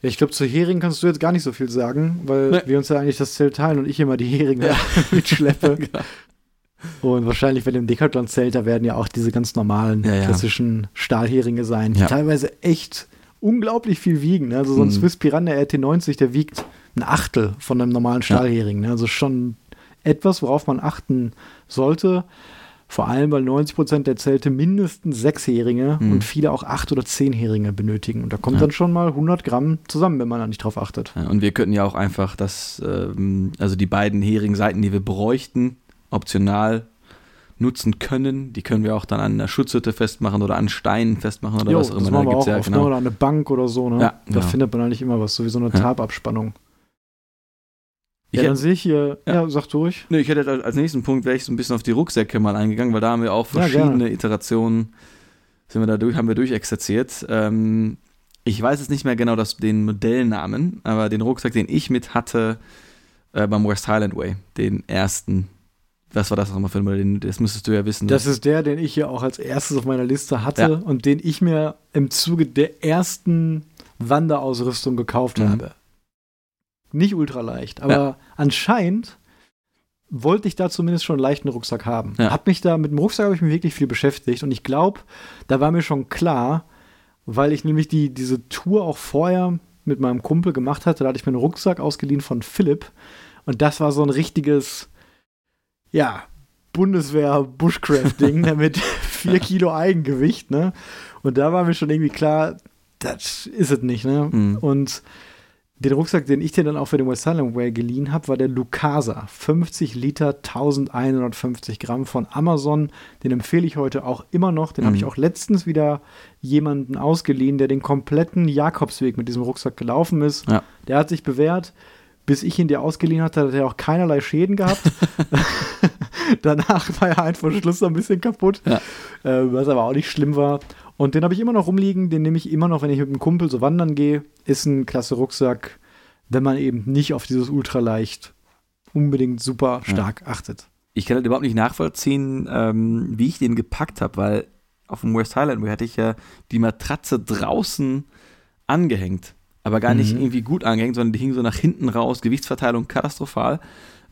Ja, ich glaube, zu Heringen kannst du jetzt gar nicht so viel sagen, weil nee. wir uns ja eigentlich das Zelt teilen und ich immer die Heringe ja. mitschleppe. genau. Und wahrscheinlich bei dem Decathlon-Zelt, da werden ja auch diese ganz normalen ja, ja. klassischen Stahlheringe sein, die ja. teilweise echt unglaublich viel wiegen. Ne? Also so ein mhm. Swiss Piranha RT90, der wiegt ein Achtel von einem normalen Stahlhering. Ne? Also schon etwas, worauf man achten sollte. Vor allem, weil 90 Prozent der Zelte mindestens sechs Heringe mhm. und viele auch acht oder zehn Heringe benötigen. Und da kommt ja. dann schon mal 100 Gramm zusammen, wenn man da nicht drauf achtet. Ja, und wir könnten ja auch einfach das, ähm, also die beiden Heringseiten, die wir bräuchten, optional nutzen können. Die können wir auch dann an einer Schutzhütte festmachen oder an Steinen festmachen oder jo, was auch immer. Das machen wir auch ja, oft, genau. ne? oder an eine Bank oder so. Ne? Ja, da genau. findet man eigentlich immer was, so wie so eine ja. Tababspannung. Ja, dann sehe ich hier, ja, ja sag durch. Nee, ich hätte als nächsten Punkt wäre ich so ein bisschen auf die Rucksäcke mal eingegangen, weil da haben wir auch verschiedene ja, Iterationen, sind wir da durch, haben wir durchexerziert. Ähm, ich weiß jetzt nicht mehr genau das, den Modellnamen, aber den Rucksack, den ich mit hatte, äh, beim West Highland Way, den ersten, Was war das nochmal für ein Modell? Das müsstest du ja wissen. Das ist der, den ich hier auch als erstes auf meiner Liste hatte Ja. und den ich mir im Zuge der ersten Wanderausrüstung gekauft Mhm. habe. Nicht ultraleicht, aber Ja. anscheinend wollte ich da zumindest schon einen leichten Rucksack haben. Ja. Hab mich da mit dem Rucksack habe ich mich wirklich viel beschäftigt und ich glaube, da war mir schon klar, weil ich nämlich die diese Tour auch vorher mit meinem Kumpel gemacht hatte, da hatte ich mir einen Rucksack ausgeliehen von Philipp und das war so ein richtiges ja, Bundeswehr-Bushcraft-Ding ne, mit vier Kilo Eigengewicht, ne? Und da war mir schon irgendwie klar, das ist es nicht, ne? Mhm. Und den Rucksack, den ich dir dann auch für den West Highland Way geliehen habe, war der Lucasa. 50 Liter, 1150 Gramm von Amazon. Den empfehle ich heute auch immer noch. Den habe Mhm. ich auch letztens wieder jemanden ausgeliehen, der den kompletten Jakobsweg mit diesem Rucksack gelaufen ist. Ja. Der hat sich bewährt. Bis ich ihn dir ausgeliehen hatte, hat er auch keinerlei Schäden gehabt. Danach war ja ein Verschluss so ein bisschen kaputt, Ja. äh, was aber auch nicht schlimm war. Und den habe ich immer noch rumliegen, den nehme ich immer noch, wenn ich mit einem Kumpel so wandern gehe. Ist ein klasse Rucksack, wenn man eben nicht auf dieses Ultraleicht unbedingt super stark achtet. ich kann halt überhaupt nicht nachvollziehen, ähm, wie ich den gepackt habe, weil auf dem West Highland Way hatte ich ja die Matratze draußen angehängt. Aber gar nicht Mhm. irgendwie gut angehängt, sondern die hing so nach hinten raus, Gewichtsverteilung katastrophal.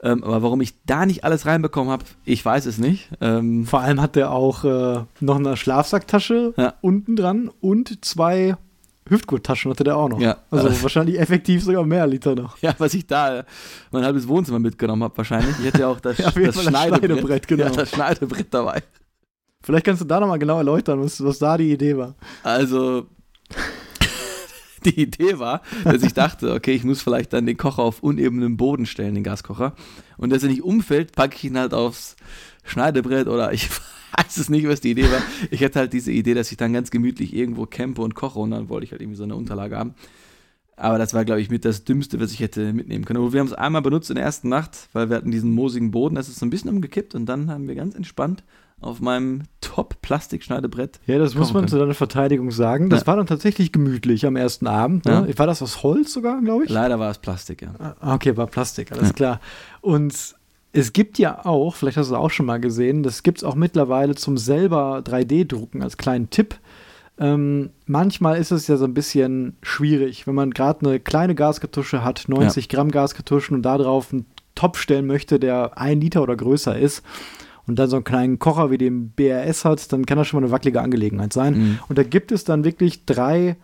Ähm, aber warum ich da nicht alles reinbekommen habe, ich weiß es nicht. Ähm, Vor allem hat der auch äh, noch eine Schlafsacktasche Ja. unten dran und zwei Hüftgurttaschen hatte der auch noch. Ja. Also Äh. wahrscheinlich effektiv sogar mehr Liter noch. ja, was ich da mein halbes Wohnzimmer mitgenommen habe wahrscheinlich. Ich hätte ja auch das, Ja, das das Schneidebrett, Schneidebrett, genau. Ja, das Schneidebrett dabei. Vielleicht kannst du da nochmal genau erläutern, was, was da die Idee war. Also, die Idee war, dass ich dachte, okay, ich muss vielleicht dann den Kocher auf unebenem Boden stellen, den Gaskocher. Und dass er nicht umfällt, packe ich ihn halt aufs Schneidebrett oder ich weiß es nicht, was die Idee war. Ich hatte halt diese Idee, dass ich dann ganz gemütlich irgendwo campe und koche und dann wollte ich halt irgendwie so eine Unterlage haben. Aber das war, glaube ich, mit das Dümmste, was ich hätte mitnehmen können. Aber wir haben es einmal benutzt in der ersten Nacht, weil wir hatten diesen moosigen Boden, das ist so ein bisschen umgekippt und dann haben wir ganz entspannt auf meinem Top-Plastikschneidebrett Ja, das muss man können. zu deiner Verteidigung sagen. Das Ja. war dann tatsächlich gemütlich am ersten Abend. Ne? Ja. War das aus Holz sogar, glaube ich? Leider war es Plastik, ja. Ah, Okay, war Plastik, alles Ja. klar. Und es gibt ja auch, vielleicht hast du es auch schon mal gesehen, das gibt es auch mittlerweile zum selber 3D-Drucken als kleinen Tipp. Ähm, manchmal ist es ja so ein bisschen schwierig, wenn man gerade eine kleine Gaskartusche hat, 90 Gramm Gaskartuschen und darauf einen Topf stellen möchte, der ein Liter oder größer ist und dann so einen kleinen Kocher wie den BRS hat, dann kann das schon mal eine wackelige Angelegenheit sein. Mhm. Und da gibt es dann wirklich drei,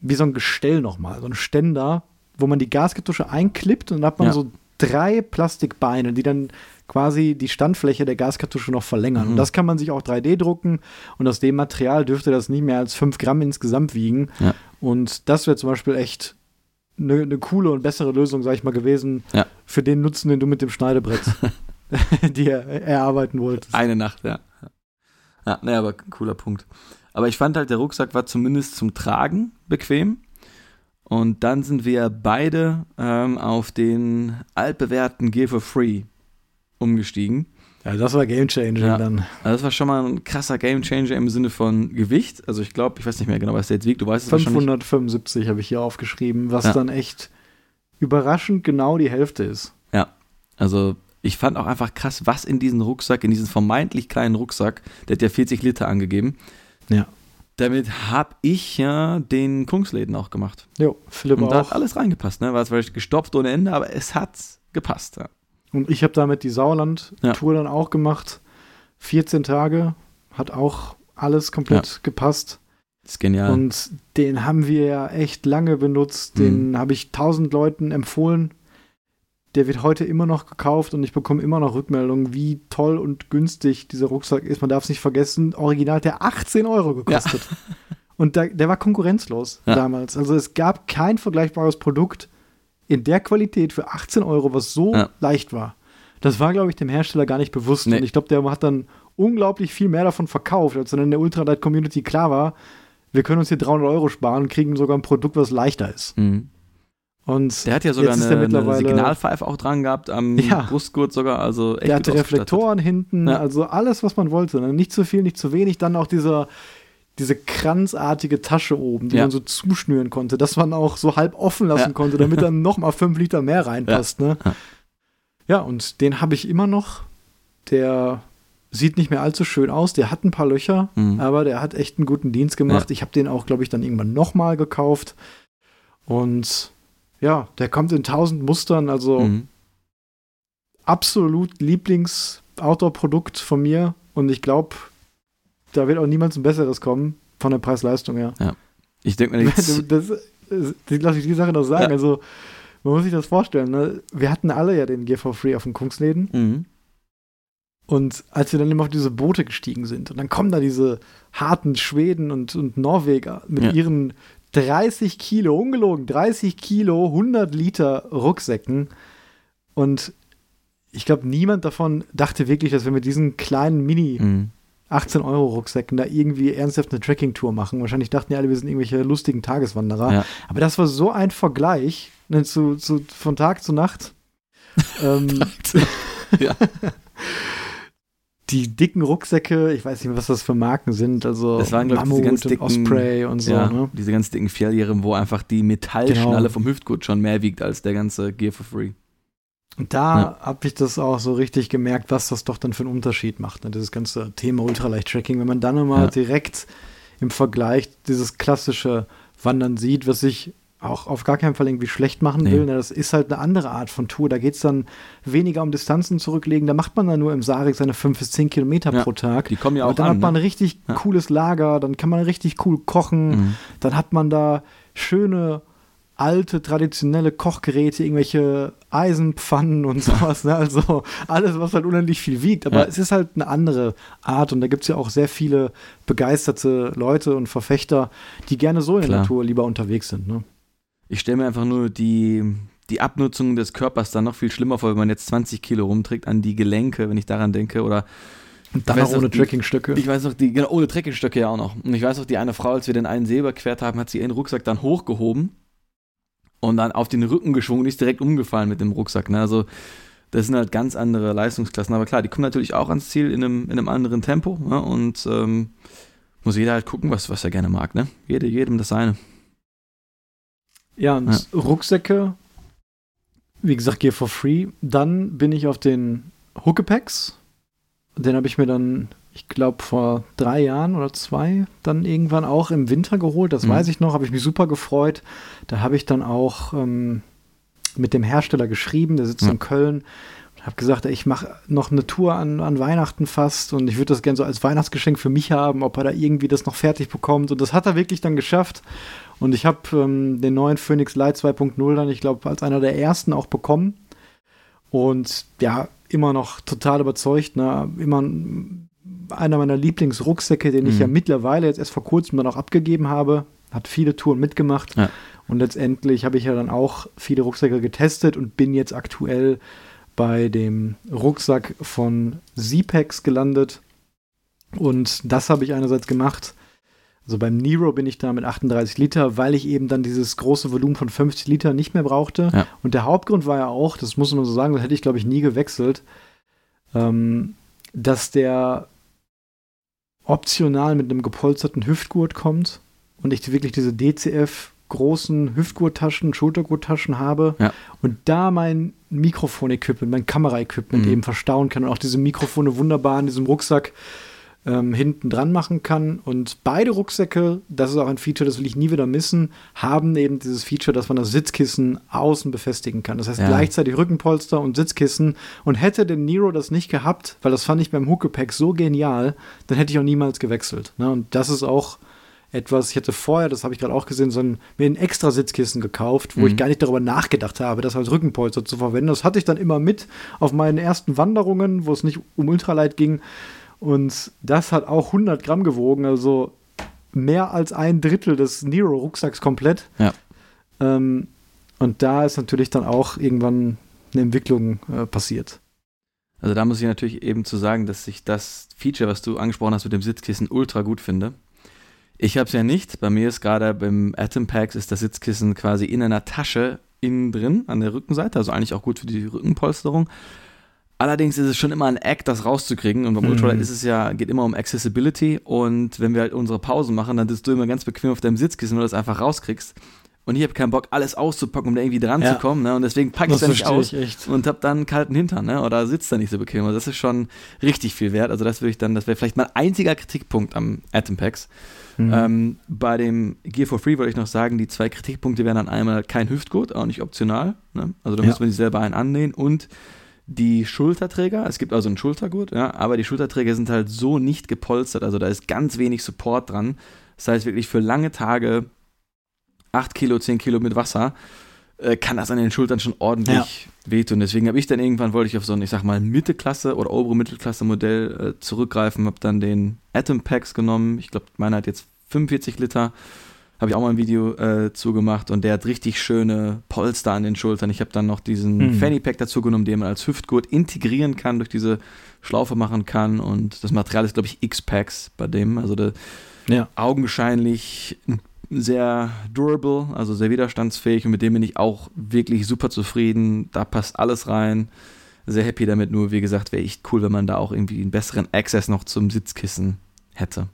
wie so ein Gestell nochmal, so ein Ständer, wo man die Gaskartusche einklippt und dann hat man Ja. so drei Plastikbeine, die dann quasi die Standfläche der Gaskartusche noch verlängern. Mhm. Und das kann man sich auch 3D drucken und aus dem Material dürfte das nicht mehr als 5 Gramm insgesamt wiegen. Ja. Und das wäre zum Beispiel echt eine eine coole und bessere Lösung, sag ich mal, gewesen, Ja. für den Nutzen, den du mit dem Schneidebrett dir erarbeiten wolltest. Eine Nacht, ja. Ja, naja, aber cooler Punkt. Aber ich fand halt, der Rucksack war zumindest zum Tragen bequem. Und dann sind wir beide ähm, auf den altbewährten Gear for Free umgestiegen. Ja, das war Game Changer Ja. dann. Also das war schon mal ein krasser Gamechanger im Sinne von Gewicht. Also ich glaube, ich weiß nicht mehr genau, was der jetzt wiegt. Du weißt es wahrscheinlich. 575 habe ich hier aufgeschrieben, was Ja. dann echt überraschend genau die Hälfte ist. Ja, also ich fand auch einfach krass, was in diesen Rucksack, in diesen vermeintlich kleinen Rucksack, der hat ja 40 Liter angegeben. Ja. Damit habe ich ja den Kungsläden auch gemacht. Jo, Philipp Und da hat auch. alles reingepasst, ne? War es vielleicht gestopft ohne Ende, aber es hat gepasst. Ja. Und ich habe damit die Sauerland-Tour dann auch gemacht. 14 Tage, hat auch alles komplett gepasst. Ist genial. Und den haben wir ja echt lange benutzt. Den habe ich tausend Leuten empfohlen. Der wird heute immer noch gekauft und ich bekomme immer noch Rückmeldungen, wie toll und günstig dieser Rucksack ist. Man darf es nicht vergessen, original hat der 18 Euro gekostet. Und da, der war konkurrenzlos Ja. damals. Also es gab kein vergleichbares Produkt in der Qualität für 18 Euro, was so Ja. leicht war. Das war, glaube ich, dem Hersteller gar nicht bewusst. Nee. Und ich glaube, der hat dann unglaublich viel mehr davon verkauft, als dann in der Ultralight-Community klar war, wir können uns hier 300 Euro sparen und kriegen sogar ein Produkt, was leichter ist. Mhm. Und Der hat ja sogar eine, eine Signalpfeife auch dran gehabt, am Ja. Brustgurt sogar. Also echt der hatte. Reflektoren hinten, Ja. also alles, was man wollte. Ne? Nicht zu viel, nicht zu wenig. Dann auch dieser, diese kranzartige Tasche oben, die Ja. man so zuschnüren konnte, dass man auch so halb offen lassen konnte, damit dann noch mal fünf Liter mehr reinpasst. Ne? Ja. Und den habe ich immer noch der sieht nicht mehr allzu schön aus. Der hat ein paar Löcher, Mhm. aber der hat echt einen guten Dienst gemacht. Ich habe den auch, glaube ich, dann irgendwann nochmal gekauft. Und ja, der kommt in tausend Mustern. Also Mhm. absolut Lieblings-Outdoor-Produkt von mir. Und ich glaube, da wird auch niemals ein besseres kommen von der Preis-Leistung her. Ich denke mir jetzt, das, das, das lasse ich die Sache noch sagen. Ja. Also, man muss sich das vorstellen. Ne? Wir hatten alle ja den Gear for Free auf den Kunstläden. mhm. Und als wir dann immer auf diese Boote gestiegen sind, und dann kommen da diese harten Schweden und, und Norweger mit Ja. ihren 30 Kilo, ungelogen, 30 Kilo, 100 Liter Rucksäcken. Und ich glaube, niemand davon dachte wirklich, dass wir mit diesen kleinen Mini Mhm. 18 Euro Rucksäcken da irgendwie ernsthaft eine Trekking-Tour machen. Wahrscheinlich dachten ja alle, wir sind irgendwelche lustigen Tageswanderer. Ja. Aber das war so ein Vergleich ne, zu, zu, von Tag zu Nacht. ähm, Ja. Die dicken Rucksäcke, ich weiß nicht was das für Marken sind, also Das waren, glaub ich, diese Mammut ganz dicken- Osprey und so. ja, Ne? diese ganz dicken Vierjährigen, wo einfach die Metallschnalle Genau. vom Hüftgurt schon mehr wiegt als der ganze Gear for Free. Und da Ja. habe ich das auch so richtig gemerkt, was das doch dann für einen Unterschied macht, ne? dieses ganze Thema Ultraleicht-Tracking. Wenn man dann nochmal Ja. direkt im Vergleich dieses klassische Wandern sieht, was ich auch auf gar keinen Fall irgendwie schlecht machen Nee. will. Ne? Das ist halt eine andere Art von Tour. Da geht es dann weniger um Distanzen zurücklegen. Da macht man dann nur im Sarik seine 5 bis 10 Kilometer Ja. pro Tag. Die kommen ja auch dann an. hat man ne? ein richtig Ja. cooles Lager, dann kann man richtig cool kochen, Mhm. dann hat man da schöne alte traditionelle Kochgeräte, irgendwelche Eisenpfannen und sowas. Ne? Also alles, was halt unendlich viel wiegt. Aber Ja. es ist halt eine andere Art und da gibt es ja auch sehr viele begeisterte Leute und Verfechter, die gerne so in der Klar. Natur lieber unterwegs sind. Ne? Ich stelle mir einfach nur die, die Abnutzung des Körpers dann noch viel schlimmer vor, wenn man jetzt 20 Kilo rumträgt an die Gelenke, wenn ich daran denke. Oder Und dann auch ohne Trekkingstöcke. ich weiß noch, die, genau, ohne Trekkingstöcke ja auch noch. Und ich weiß noch, die eine Frau, als wir den einen See überquert haben, hat sie ihren Rucksack dann hochgehoben und dann auf den Rücken geschwungen und ist direkt umgefallen mit dem Rucksack. Ne? Also das sind halt ganz andere Leistungsklassen. Aber klar, die kommen natürlich auch ans Ziel in einem, in einem anderen Tempo. Ne? Und ähm, muss jeder halt gucken, was, was er gerne mag. Ne? Jede, jedem das seine. Ja, und Rucksäcke, wie gesagt, Gear for Free. Dann bin ich auf den Huckepacks. Den habe ich mir dann, ich glaube, vor drei Jahren oder zwei dann irgendwann auch im Winter geholt. Das Mhm. weiß ich noch, habe ich mich super gefreut. Da habe ich dann auch ähm, mit dem Hersteller geschrieben, der sitzt Ja. in Köln. Und habe gesagt, ich mache noch eine Tour an, an Weihnachten fast und ich würde das gerne so als Weihnachtsgeschenk für mich haben, ob er da irgendwie das noch fertig bekommt. Und das hat er wirklich dann geschafft. Und ich habe ähm, den neuen Phoenix Lite 2.0 dann, ich glaube, als einer der ersten auch bekommen. Und ja, immer noch total überzeugt. Ne? Immer ein- einer meiner Lieblingsrucksäcke, den ich Mhm. ja mittlerweile jetzt erst vor kurzem dann auch abgegeben habe. Hat viele Touren mitgemacht. Ja. Und letztendlich habe ich ja dann auch viele Rucksäcke getestet und bin jetzt aktuell bei dem Rucksack von Z-Packs gelandet. Und das habe ich einerseits gemacht. Also beim Nero bin ich da mit 38 Liter, weil ich eben dann dieses große Volumen von 50 Liter nicht mehr brauchte. Ja. Und der Hauptgrund war ja auch, das muss man so sagen, das hätte ich glaube ich nie gewechselt, ähm, dass der optional mit einem gepolsterten Hüftgurt kommt und ich wirklich diese DCF großen Hüftgurttaschen, Schultergurttaschen habe Ja. und da mein Mikrofon-Equipment, mein Kamera-Equipment Mhm. eben verstauen kann und auch diese Mikrofone wunderbar in diesem Rucksack ähm, hinten dran machen kann. Und beide Rucksäcke, das ist auch ein Feature, das will ich nie wieder missen, haben eben dieses Feature, dass man das Sitzkissen außen befestigen kann. Das heißt Ja. gleichzeitig Rückenpolster und Sitzkissen. Und hätte der Nero das nicht gehabt, weil das fand ich beim Huckepack so genial, dann hätte ich auch niemals gewechselt. Ne? Und das ist auch etwas, ich hätte vorher, das habe ich gerade auch gesehen, so ein, mir ein extra Sitzkissen gekauft, wo Mhm. ich gar nicht darüber nachgedacht habe, das als Rückenpolster zu verwenden. Das hatte ich dann immer mit auf meinen ersten Wanderungen, wo es nicht um Ultralight ging. Und das hat auch 100 Gramm gewogen, also mehr als ein Drittel des Nero-Rucksacks komplett. Ja. Ähm, und da ist natürlich dann auch irgendwann eine Entwicklung äh, passiert. Also da muss ich natürlich eben zu sagen, dass ich das Feature, was du angesprochen hast mit dem Sitzkissen, ultra gut finde. Ich habe es ja nicht. Bei mir ist gerade beim Atom Packs ist das Sitzkissen quasi in einer Tasche innen drin an der Rückenseite, also eigentlich auch gut für die Rückenpolsterung. Allerdings ist es schon immer ein Act, das rauszukriegen. Und beim Mhm. Ultralight ist es ja, geht immer um Accessibility. Und wenn wir halt unsere Pausen machen, dann sitzt du immer ganz bequem auf deinem Sitzkissen, weil du das einfach rauskriegst. und ich habe keinen Bock, alles auszupacken, um da irgendwie dran Ja. zu kommen. Ne? Und deswegen packe ich es nicht aus echt. und habe dann einen kalten Hintern ne? oder sitzt da nicht so bequem. Also das ist schon richtig viel wert. Also das würde ich dann, das wäre vielleicht mein einziger Kritikpunkt am Atom Packs. Mhm. Ähm, bei dem Gear for Free wollte ich noch sagen, die zwei Kritikpunkte wären dann einmal kein Hüftgurt, auch nicht optional. Ne? Also da Ja. muss man sich selber einen annähen und die Schulterträger, es gibt also einen Schultergurt, ja, aber die Schulterträger sind halt so nicht gepolstert, also da ist ganz wenig Support dran. Das heißt wirklich für lange Tage 8 Kilo, 10 Kilo mit Wasser, äh, kann das an den Schultern schon ordentlich wehtun. Deswegen habe ich dann irgendwann, wollte ich auf so ein, ich sag mal, Mittelklasse oder obere Mittelklasse Modell äh, zurückgreifen, habe dann den Atom Packs genommen. Ich glaube, meiner hat jetzt 45 Liter. Habe ich auch mal ein Video äh, zugemacht und der hat richtig schöne Polster an den Schultern. Ich habe dann noch diesen Mhm. Fanny Pack dazu genommen, den man als Hüftgurt integrieren kann, durch diese Schlaufe machen kann. Und das Material ist, glaube ich, X-Packs bei dem. Also der Ja. augenscheinlich sehr durable, also sehr widerstandsfähig und mit dem bin ich auch wirklich super zufrieden. Da passt alles rein. Sehr happy damit, nur wie gesagt, wäre echt cool, wenn man da auch irgendwie einen besseren Access noch zum Sitzkissen hätte.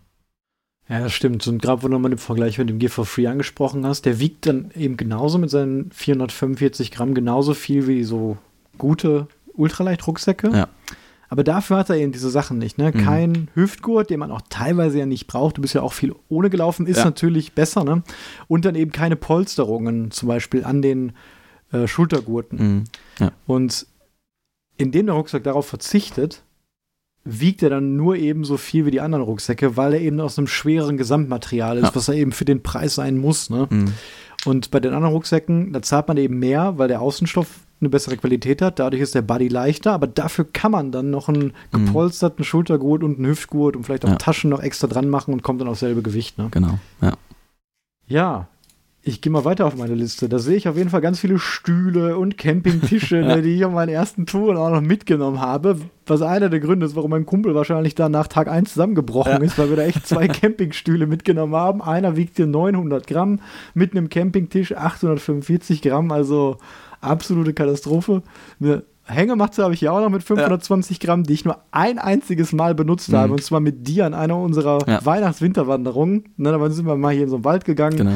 Ja, das stimmt. Und gerade, wo du mal den Vergleich mit dem Gear for Free angesprochen hast, der wiegt dann eben genauso mit seinen 445 Gramm genauso viel wie so gute Ultraleicht-Rucksäcke. Ja. Aber dafür hat er eben diese Sachen nicht. Ne? Mhm. Kein Hüftgurt, den man auch teilweise ja nicht braucht. Du bist ja auch viel ohne gelaufen, ist Ja. natürlich besser. Ne? Und dann eben keine Polsterungen, zum Beispiel an den äh, Schultergurten. Mhm. Und indem der Rucksack darauf verzichtet, wiegt er dann nur eben so viel wie die anderen Rucksäcke, weil er eben aus einem schweren Gesamtmaterial ist, Ja. was er eben für den Preis sein muss. Ne? Mhm. Und bei den anderen Rucksäcken, da zahlt man eben mehr, weil der Außenstoff eine bessere Qualität hat. Dadurch ist der Body leichter, aber dafür kann man dann noch einen gepolsterten Schultergurt und einen Hüftgurt und vielleicht auch Ja. Taschen noch extra dran machen und kommt dann aufs selbe Gewicht. Ne? Genau. Ja. Ja, ich gehe mal weiter auf meine Liste. Da sehe ich auf jeden Fall ganz viele Stühle und Campingtische, Ja. ne, die ich auf meinen ersten Touren auch noch mitgenommen habe. Was einer der Gründe ist, warum mein Kumpel wahrscheinlich da nach Tag 1 zusammengebrochen Ja. ist, weil wir da echt zwei Campingstühle mitgenommen haben. Einer wiegte 900 Gramm, mit einem Campingtisch 845 Gramm, also absolute Katastrophe. Eine Hängematte habe ich ja auch noch mit 520 Gramm, die ich nur ein einziges Mal benutzt Mhm. habe, und zwar mit dir an einer unserer Ja. Weihnachts-Winterwanderungen. Ne, da sind wir mal hier in so einen Wald gegangen. Genau.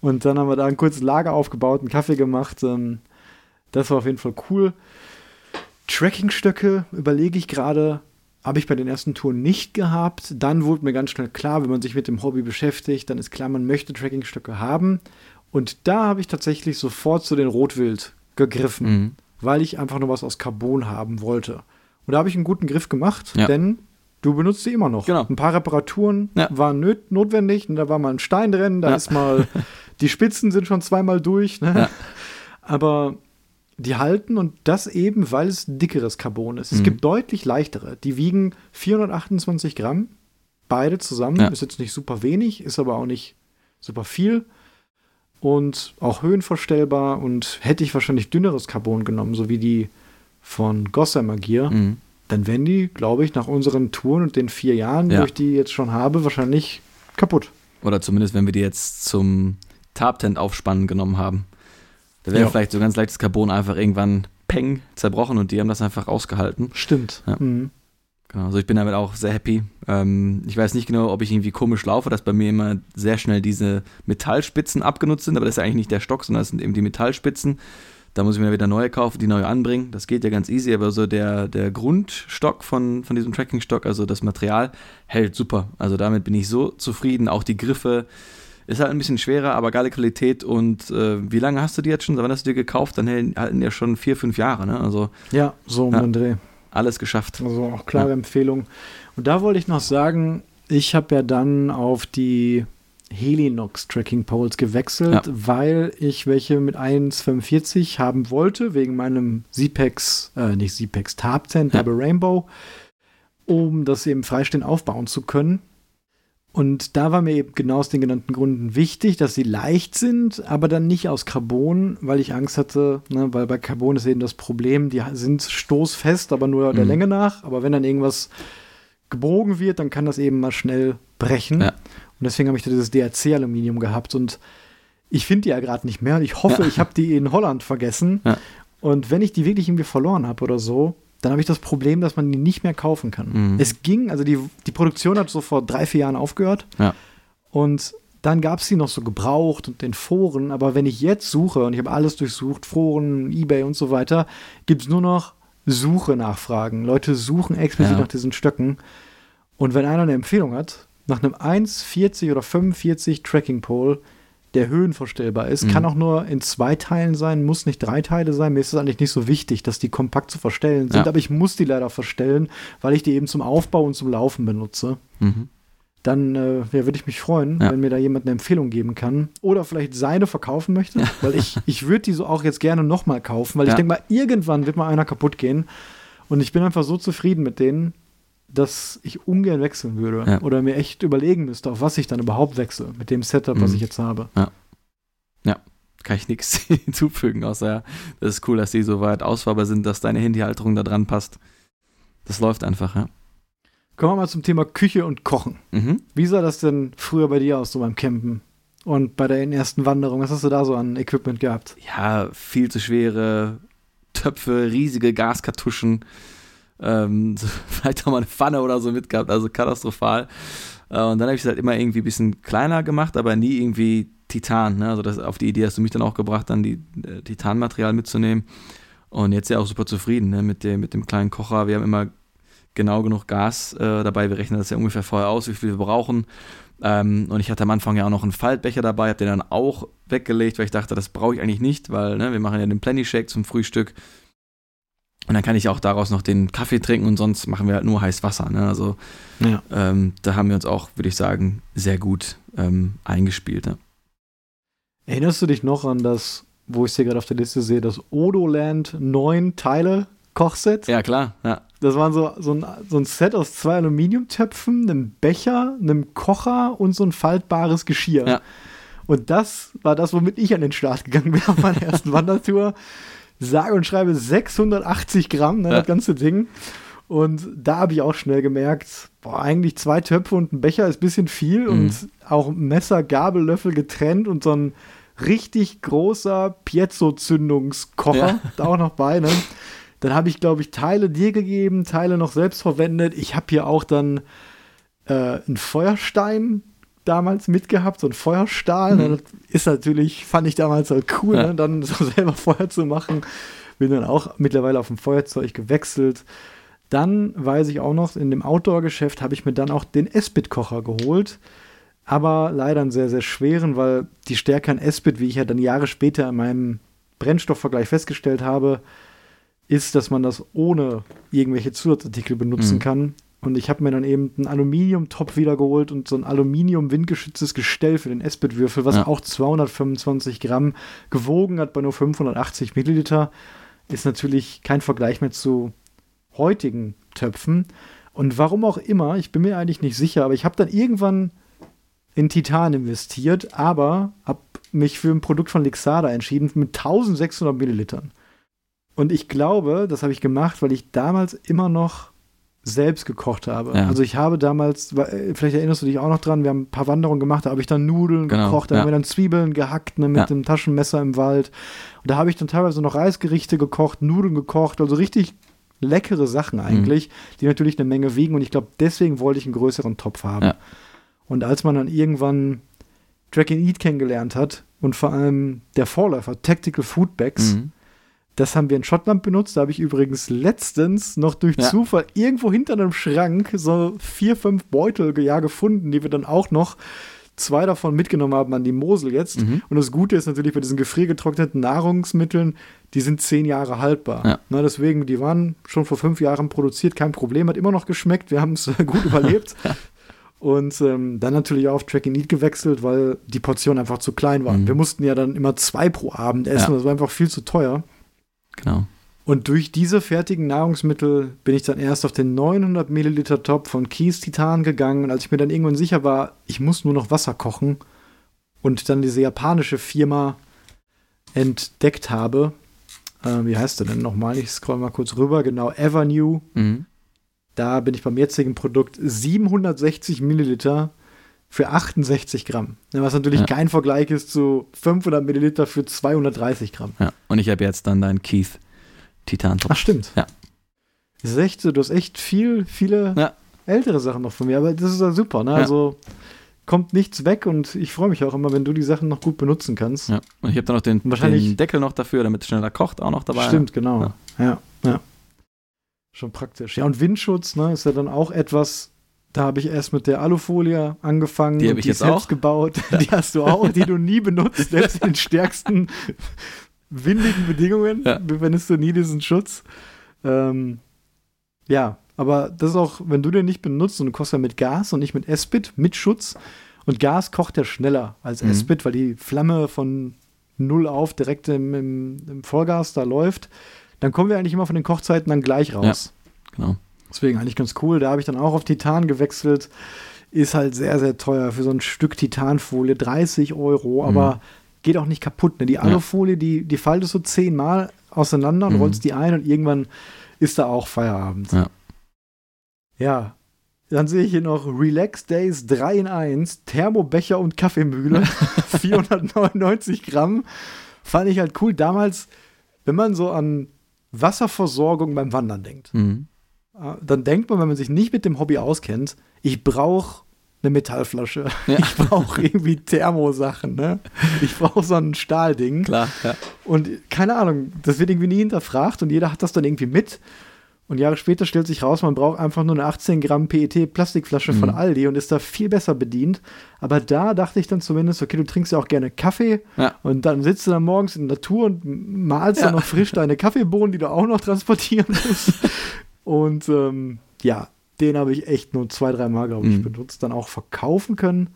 Und dann haben wir da ein kurzes Lager aufgebaut, einen Kaffee gemacht. Ähm, das war auf jeden Fall cool. Trekkingstöcke überlege ich gerade, habe ich bei den ersten Touren nicht gehabt. Dann wurde mir ganz schnell klar, wenn man sich mit dem Hobby beschäftigt, dann ist klar, man möchte Trekkingstöcke haben. Und da habe ich tatsächlich sofort zu den Rotwild gegriffen, Mhm. weil ich einfach nur was aus Carbon haben wollte. Und da habe ich einen guten Griff gemacht, Ja. denn du benutzt sie immer noch. Genau. Ein paar Reparaturen Ja. waren nöt notwendig. Und da war mal ein Stein drin, da Ja. ist mal, die Spitzen sind schon zweimal durch. Ne? Ja. Aber die halten und das eben, weil es dickeres Carbon ist. Es Mhm. gibt deutlich leichtere. Die wiegen 428 Gramm, beide zusammen. Ja. Ist jetzt nicht super wenig, ist aber auch nicht super viel. Und auch höhenverstellbar und hätte ich wahrscheinlich dünneres Carbon genommen, so wie die von Gossamer Gear, Mhm. dann wären die, glaube ich, nach unseren Touren und den vier Jahren, Ja. wo ich die jetzt schon habe, wahrscheinlich kaputt. Oder zumindest, wenn wir die jetzt zum Tarptent aufspannen genommen haben. Da wäre Ja. vielleicht so ganz leichtes Carbon einfach irgendwann peng zerbrochen und die haben das einfach ausgehalten. Stimmt. Ja. Mhm. Genau, also ich bin damit auch sehr happy. Ähm, ich weiß nicht genau, ob ich irgendwie komisch laufe, dass bei mir immer sehr schnell diese Metallspitzen abgenutzt sind, aber das ist ja eigentlich nicht der Stock, sondern das sind eben die Metallspitzen. Da muss ich mir wieder neue kaufen, die neue anbringen. Das geht ja ganz easy, aber so der, der Grundstock von, von diesem Trackingstock, also das Material, hält super. Also damit bin ich so zufrieden. Auch die Griffe ist halt ein bisschen schwerer, aber geile Qualität. Und äh, wie lange hast du die jetzt schon? Wann hast du dir gekauft? Dann halten ja schon vier, fünf Jahre. Ne? Also Ja, so um Ja. den Dreh. alles geschafft. Also auch klare Empfehlung. Und da wollte ich noch sagen, ich habe ja dann auf die Helinox Tracking Poles gewechselt, Ja. weil ich welche mit 1,45 haben wollte, wegen meinem Z-Pex, äh, nicht Z-Pex, Tarptent, Ja. aber Rainbow, um das eben freistehend aufbauen zu können. Und da war mir eben genau aus den genannten Gründen wichtig, dass sie leicht sind, aber dann nicht aus Carbon, weil ich Angst hatte, ne, weil bei Carbon ist eben das Problem, die sind stoßfest, aber nur der Mhm. Länge nach. Aber wenn dann irgendwas gebogen wird, dann kann das eben mal schnell brechen. Ja. Und deswegen habe ich da dieses DRC-Aluminium gehabt. Und ich finde die ja gerade nicht mehr. Und ich hoffe, Ja. ich habe die in Holland vergessen. Ja. Und wenn ich die wirklich irgendwie verloren habe oder so, dann habe ich das Problem, dass man die nicht mehr kaufen kann. Mhm. Es ging, also die, die Produktion hat so vor drei, vier Jahren aufgehört. Ja. Und dann gab es die noch so gebraucht und in Foren, aber wenn ich jetzt suche und ich habe alles durchsucht, Foren, Ebay und so weiter, gibt es nur noch Suche-Nachfragen. Leute suchen explizit Ja. nach diesen Stöcken. Und wenn einer eine Empfehlung hat, nach einem 1,40 oder 45 Tracking Pole, der höhenverstellbar ist, Mhm. kann auch nur in zwei Teilen sein, muss nicht drei Teile sein. Mir ist es eigentlich nicht so wichtig, dass die kompakt zu verstellen sind, Ja. aber ich muss die leider verstellen, weil ich die eben zum Aufbau und zum Laufen benutze. Mhm. Dann äh, ja, würde ich mich freuen, Ja. wenn mir da jemand eine Empfehlung geben kann. Oder vielleicht seine verkaufen möchte. Weil ich, ich würde die so auch jetzt gerne nochmal kaufen, weil ich denke mal, irgendwann wird mal einer kaputt gehen. Und ich bin einfach so zufrieden mit denen, dass ich ungern wechseln würde. Ja. Oder mir echt überlegen müsste, auf was ich dann überhaupt wechsle, mit dem Setup, was Mhm. ich jetzt habe. Kann ich nichts hinzufügen, außer ja, das ist cool, dass die so weit ausfahrbar sind, dass deine Handyhalterung da dran passt. Das läuft einfach, ja. Kommen wir mal zum Thema Küche und Kochen. Mhm. Wie sah das denn früher bei dir aus, so beim Campen? Und bei deinen ersten Wanderungen, was hast du da so an Equipment gehabt? ja, viel zu schwere Töpfe, riesige Gaskartuschen, ähm, vielleicht auch mal eine Pfanne oder so mitgehabt, also katastrophal. Äh, und dann habe ich es halt immer irgendwie ein bisschen kleiner gemacht, aber nie irgendwie Titan. Ne? Also das, auf die Idee hast du mich dann auch gebracht, dann die äh, Titanmaterial mitzunehmen. Und jetzt ja auch super zufrieden ne? mit, dem, mit dem kleinen Kocher. Wir haben immer genau genug Gas äh, dabei. Wir rechnen das ja ungefähr vorher aus, wie viel wir brauchen. Ähm, und ich hatte am Anfang ja auch noch einen Faltbecher dabei, habe den dann auch weggelegt, weil ich dachte, das brauche ich eigentlich nicht, weil ne, wir machen ja den Plenty Shake zum Frühstück. Und dann kann ich auch daraus noch den Kaffee trinken und sonst machen wir halt nur heiß Wasser. Ne? Also Ja. ähm, da haben wir uns auch, würde ich sagen, sehr gut ähm, eingespielt. Ne? Erinnerst du dich noch an das, wo ich es hier gerade auf der Liste sehe, das Odoland 9 Teile Kochset? Ja, klar. Ja. Das waren so, so, ein, so ein Set aus zwei Aluminiumtöpfen, einem Becher, einem Kocher und so ein faltbares Geschirr. Ja. Und das war das, womit ich an den Start gegangen bin auf meiner ersten Wandertour. Sage und schreibe 680 Gramm, ne, Ja. das ganze Ding. Und da habe ich auch schnell gemerkt, boah, eigentlich zwei Töpfe und ein Becher ist ein bisschen viel Mhm. und auch Messer, Gabel, Löffel getrennt und so ein richtig großer Piezo-Zündungskocher Ja. da auch noch bei. Ne? Dann habe ich, glaube ich, Teile dir gegeben, Teile noch selbst verwendet. Ich habe hier auch dann äh, einen Feuerstein damals mitgehabt, so ein Feuerstahl. Ne? Mhm. Das ist natürlich, fand ich damals halt cool, Ja. ne? dann so selber Feuer zu machen. Bin dann auch mittlerweile auf ein Feuerzeug gewechselt. Dann weiß ich auch noch, in dem Outdoor-Geschäft habe ich mir dann auch den Esbit-Kocher geholt. Aber leider einen sehr, sehr schweren, weil die Stärke an Esbit, wie ich ja dann Jahre später in meinem Brennstoffvergleich festgestellt habe, ist, dass man das ohne irgendwelche Zusatzartikel benutzen Mhm. kann. Und ich habe mir dann eben einen Aluminiumtopf wiedergeholt und so ein Aluminium-windgeschütztes Gestell für den Esbit-Würfel, was Ja. auch 225 Gramm gewogen hat bei nur 580 Milliliter. Ist natürlich kein Vergleich mehr zu heutigen Töpfen. Und warum auch immer, ich bin mir eigentlich nicht sicher, aber ich habe dann irgendwann in Titan investiert, aber habe mich für ein Produkt von Lixada entschieden mit 1600 Millilitern. Und ich glaube, das habe ich gemacht, weil ich damals immer noch selbst gekocht habe. Ja. Also ich habe damals, äh, vielleicht erinnerst du dich auch noch dran, wir haben ein paar Wanderungen gemacht, da habe ich dann Nudeln Genau, gekocht, da ja. haben wir dann Zwiebeln gehackt ne, mit Ja. dem Taschenmesser im Wald. Und da habe ich dann teilweise noch Reisgerichte gekocht, Nudeln gekocht, also richtig leckere Sachen eigentlich, die natürlich eine Menge wiegen. Und ich glaube, deswegen wollte ich einen größeren Topf haben. Und als man dann irgendwann Track and Eat kennengelernt hat und vor allem der Vorläufer Tactical Food Bags, Mhm. Das haben wir in Schottland benutzt. Da habe ich übrigens letztens noch durch Ja. Zufall irgendwo hinter einem Schrank so vier, fünf Beutel ja gefunden, die wir dann auch noch zwei davon mitgenommen haben an die Mosel jetzt. Mhm. Und das Gute ist natürlich bei diesen gefriergetrockneten Nahrungsmitteln, die sind zehn Jahre haltbar. Ja. Na, deswegen, die waren schon vor fünf Jahren produziert, kein Problem, hat immer noch geschmeckt. Wir haben es gut überlebt. Und ähm, dann natürlich auch auf Track and Eat gewechselt, weil die Portionen einfach zu klein waren. Mhm. Wir mussten ja dann immer zwei pro Abend essen, Ja. das war einfach viel zu teuer. Genau. Und durch diese fertigen Nahrungsmittel bin ich dann erst auf den 900 Milliliter Top von Kies Titan gegangen. Und als ich mir dann irgendwann sicher war, ich muss nur noch Wasser kochen und dann diese japanische Firma entdeckt habe, äh, wie heißt der denn nochmal? Ich scroll mal kurz rüber. Genau, Avenue. Mhm. Da bin ich beim jetzigen Produkt 760 Milliliter für 68 Gramm. Ja, Was natürlich Ja. kein Vergleich ist zu 500 Milliliter für 230 Gramm. Ja. Und ich habe jetzt dann deinen Keith Titan Top. Ach, stimmt. Ja. Das ist echt, so, du hast echt viel, viele Ja. ältere Sachen noch von mir, aber das ist ja super, ne? Ja. Also kommt nichts weg und ich freue mich auch immer, wenn du die Sachen noch gut benutzen kannst. Ja. Und ich habe dann noch den, Wahrscheinlich- den Deckel noch dafür, damit es schneller kocht, auch noch dabei. Stimmt, genau. Ja. Ja. ja, Schon praktisch. Ja, und Windschutz, ne, ist ja dann auch etwas, da habe ich erst mit der Alufolie angefangen. Die hab und ich die jetzt selbst auch. gebaut. Die hast du auch, die du nie benutzt, selbst in den stärksten windigen Bedingungen Ja. verwendest du nie diesen Schutz. Ähm, ja, aber das ist auch, wenn du den nicht benutzt und du kochst ja mit Gas und nicht mit Espit, mit Schutz. Und Gas kocht ja schneller als Mhm. Espit, weil die Flamme von null auf direkt im, im, im Vollgas da läuft. Dann kommen wir eigentlich immer von den Kochzeiten dann gleich raus. Genau. Deswegen eigentlich ganz cool. Da habe ich dann auch auf Titan gewechselt. Ist halt sehr, sehr teuer für so ein Stück Titanfolie. 30 Euro, aber geht auch nicht kaputt. Ne? Die Alufolie, die, die faltest du zehnmal auseinander und Mhm. rollst die ein und irgendwann ist da auch Feierabend. Ja. Ja. Dann sehe ich hier noch Relax Days 3 in 1, Thermobecher und Kaffeemühle. 499 Gramm. Fand ich halt cool. Damals, wenn man so an Wasserversorgung beim Wandern denkt, Mhm. Äh, dann denkt man, wenn man sich nicht mit dem Hobby auskennt, ich brauche eine Metallflasche. Ja. Ich brauche irgendwie Thermosachen, ne? Ich brauche so ein Stahlding. Klar, ja. Und keine Ahnung, das wird irgendwie nie hinterfragt und jeder hat das dann irgendwie mit. Und Jahre später stellt sich raus, man braucht einfach nur eine 18 Gramm PET-Plastikflasche von Mhm. Aldi und ist da viel besser bedient. Aber da dachte ich dann zumindest, okay, du trinkst ja auch gerne Kaffee Ja. und dann sitzt du dann morgens in der Natur und malst Ja. dann noch frisch deine Kaffeebohnen, die du auch noch transportieren musst. und ähm, ja, den habe ich echt nur zwei, drei Mal, glaube ich, Mhm. benutzt, dann auch verkaufen können.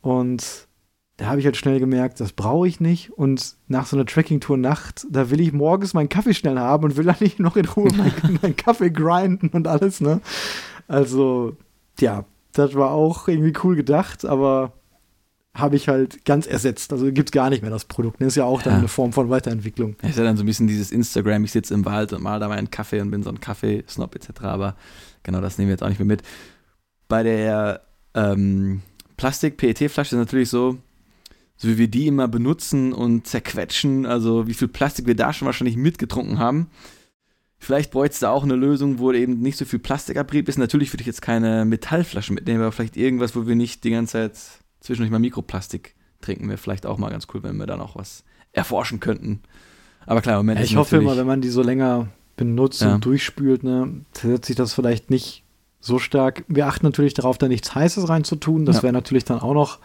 Und da habe ich halt schnell gemerkt, das brauche ich nicht. Und nach so einer Trekkingtour Nacht, da will ich morgens meinen Kaffee schnell haben und will dann nicht noch in Ruhe meinen, meinen Kaffee grinden und alles, ne? Also, ja, das war auch irgendwie cool gedacht, aber habe ich halt ganz ersetzt. Also gibt es gar nicht mehr das Produkt. Das ist ja auch dann Ja. eine Form von Weiterentwicklung. Ist ja dann so ein bisschen dieses Instagram, ich sitze im Wald und mal da meinen Kaffee und bin so ein Kaffeesnob etc. Aber genau das nehmen wir jetzt auch nicht mehr mit. Bei der ähm, Plastik-PET-Flasche ist natürlich so, so wie wir die immer benutzen und zerquetschen, also wie viel Plastik wir da schon wahrscheinlich mitgetrunken haben. Vielleicht bräuchte es da auch eine Lösung, wo eben nicht so viel Plastikabrieb ist. Natürlich würde ich jetzt keine Metallflasche mitnehmen, aber vielleicht irgendwas, wo wir nicht die ganze Zeit zwischendurch mal Mikroplastik trinken, wäre vielleicht auch mal ganz cool, wenn wir da noch was erforschen könnten. Aber klar, Moment Ja, ich hoffe immer, wenn man die so länger benutzt Ja. und durchspült, ne, setzt sich das vielleicht nicht so stark. Wir achten natürlich darauf, da nichts Heißes reinzutun. Das Ja. wäre natürlich dann auch noch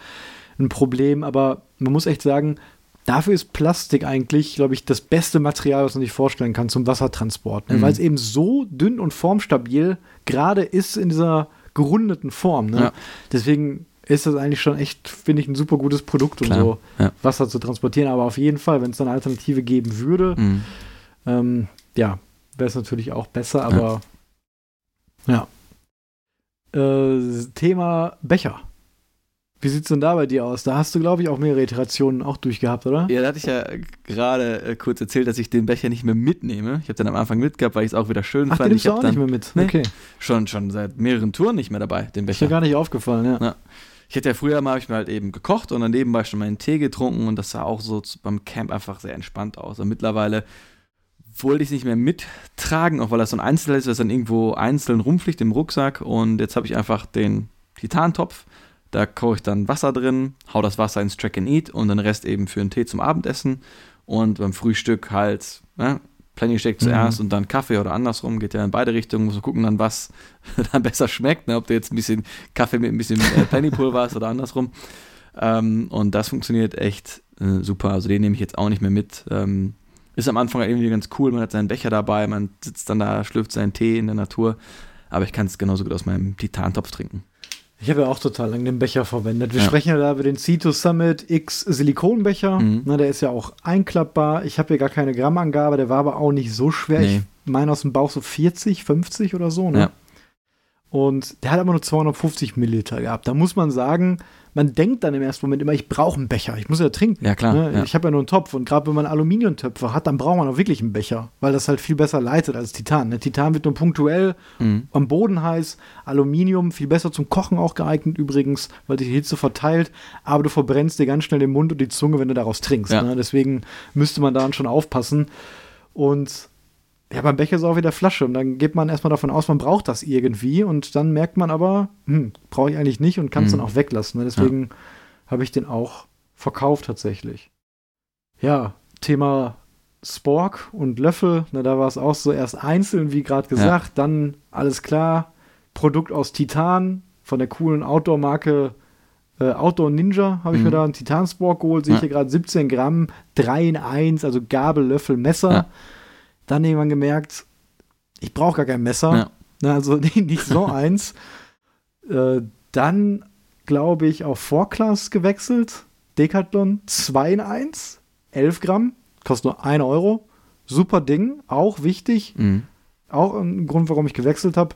ein Problem. Aber man muss echt sagen, dafür ist Plastik eigentlich, glaube ich, das beste Material, was man sich vorstellen kann zum Wassertransport. Ne? Mhm. Weil es eben so dünn und formstabil gerade ist in dieser gerundeten Form. Ne? Ja. Deswegen ist das eigentlich schon echt, finde ich, ein super gutes Produkt, um Klar, so ja. Wasser zu transportieren. Aber auf jeden Fall, wenn es eine Alternative geben würde, Mhm. ähm, ja, wäre es natürlich auch besser, aber ja. Äh, Thema Becher. Wie sieht's denn da bei dir aus? Da hast du, glaube ich, auch mehrere Iterationen auch durchgehabt, oder? Ja, da hatte ich ja gerade äh, kurz erzählt, dass ich den Becher nicht mehr mitnehme. Ich habe den am Anfang mitgehabt, weil ich es auch wieder schön Ach, fand. den ich du habe auch nicht dann mehr mit. Nee. Okay. schon, schon seit mehreren Touren nicht mehr dabei, den Ist mir Becher. gar nicht aufgefallen, ja. Ja. Ich hätte ja früher mal, habe ich mir halt eben gekocht und dann nebenbei schon meinen Tee getrunken und das sah auch so beim Camp einfach sehr entspannt aus. Und mittlerweile wollte ich es nicht mehr mittragen, auch weil das so ein Einzelteil ist, das dann irgendwo einzeln rumfliegt im Rucksack. Und jetzt habe ich einfach den Titantopf. Da koche ich dann Wasser drin, hau das Wasser ins Track and Eat und den Rest eben für einen Tee zum Abendessen. Und beim Frühstück halt, ne, Plenty Shake zuerst und dann Kaffee oder andersrum, geht ja in beide Richtungen, muss man gucken dann, was dann besser schmeckt, ne, ob du jetzt ein bisschen Kaffee mit ein bisschen äh, Pennypulver hast oder andersrum. Ähm, und das funktioniert echt äh, super. Also den nehme ich jetzt auch nicht mehr mit. Ähm, ist am Anfang irgendwie ganz cool, man hat seinen Becher dabei, man sitzt dann da, schlürft seinen Tee in der Natur. Aber ich kann es genauso gut aus meinem Titantopf trinken. Ich habe ja auch total lange den Becher verwendet. Wir Ja. sprechen ja da über den Cito Summit X Silikonbecher. Mhm. Na, der ist ja auch einklappbar. Ich habe hier gar keine Grammangabe, der war aber auch nicht so schwer. Nee. Ich meine aus dem Bauch so 40, 50 oder so. Ne? Ja. Und der hat aber nur 250 Milliliter gehabt. Da muss man sagen, man denkt dann im ersten Moment immer, ich brauche einen Becher. Ich muss ja trinken. Ja, klar, Ne? ja. Ich habe ja nur einen Topf. Und gerade wenn man Aluminiumtöpfe hat, dann braucht man auch wirklich einen Becher, weil das halt viel besser leitet als Titan. Ne? Titan wird nur punktuell Mhm. am Boden heiß, Aluminium viel besser zum Kochen auch geeignet übrigens, weil die Hitze verteilt, aber du verbrennst dir ganz schnell den Mund und die Zunge, wenn du daraus trinkst. Ja. Ne? Deswegen müsste man daran schon aufpassen. Und ja, beim Becher ist auch wieder Flasche und dann geht man erstmal davon aus, man braucht das irgendwie und dann merkt man aber, hm, brauche ich eigentlich nicht und kann es Mhm. dann auch weglassen. Ne? Deswegen habe ich den auch verkauft tatsächlich. Ja, Thema Spork und Löffel, ne, da war es auch so erst einzeln, wie gerade gesagt, dann alles klar, Produkt aus Titan von der coolen Outdoor-Marke äh, Outdoor Ninja habe ich Mhm. mir da einen Titan Spork geholt, sehe ich Ja. hier gerade 17 Gramm, 3 in 1, also Gabel, Löffel, Messer. Ja. Dann irgendwann gemerkt, ich brauche gar kein Messer. Ja. Ne, also nicht so eins. Äh, dann, glaube ich, auf Vorklass gewechselt. Decathlon 2 in 1, 11 Gramm, kostet nur 1 Euro. Super Ding, auch wichtig. Mhm. Auch ein Grund, warum ich gewechselt habe.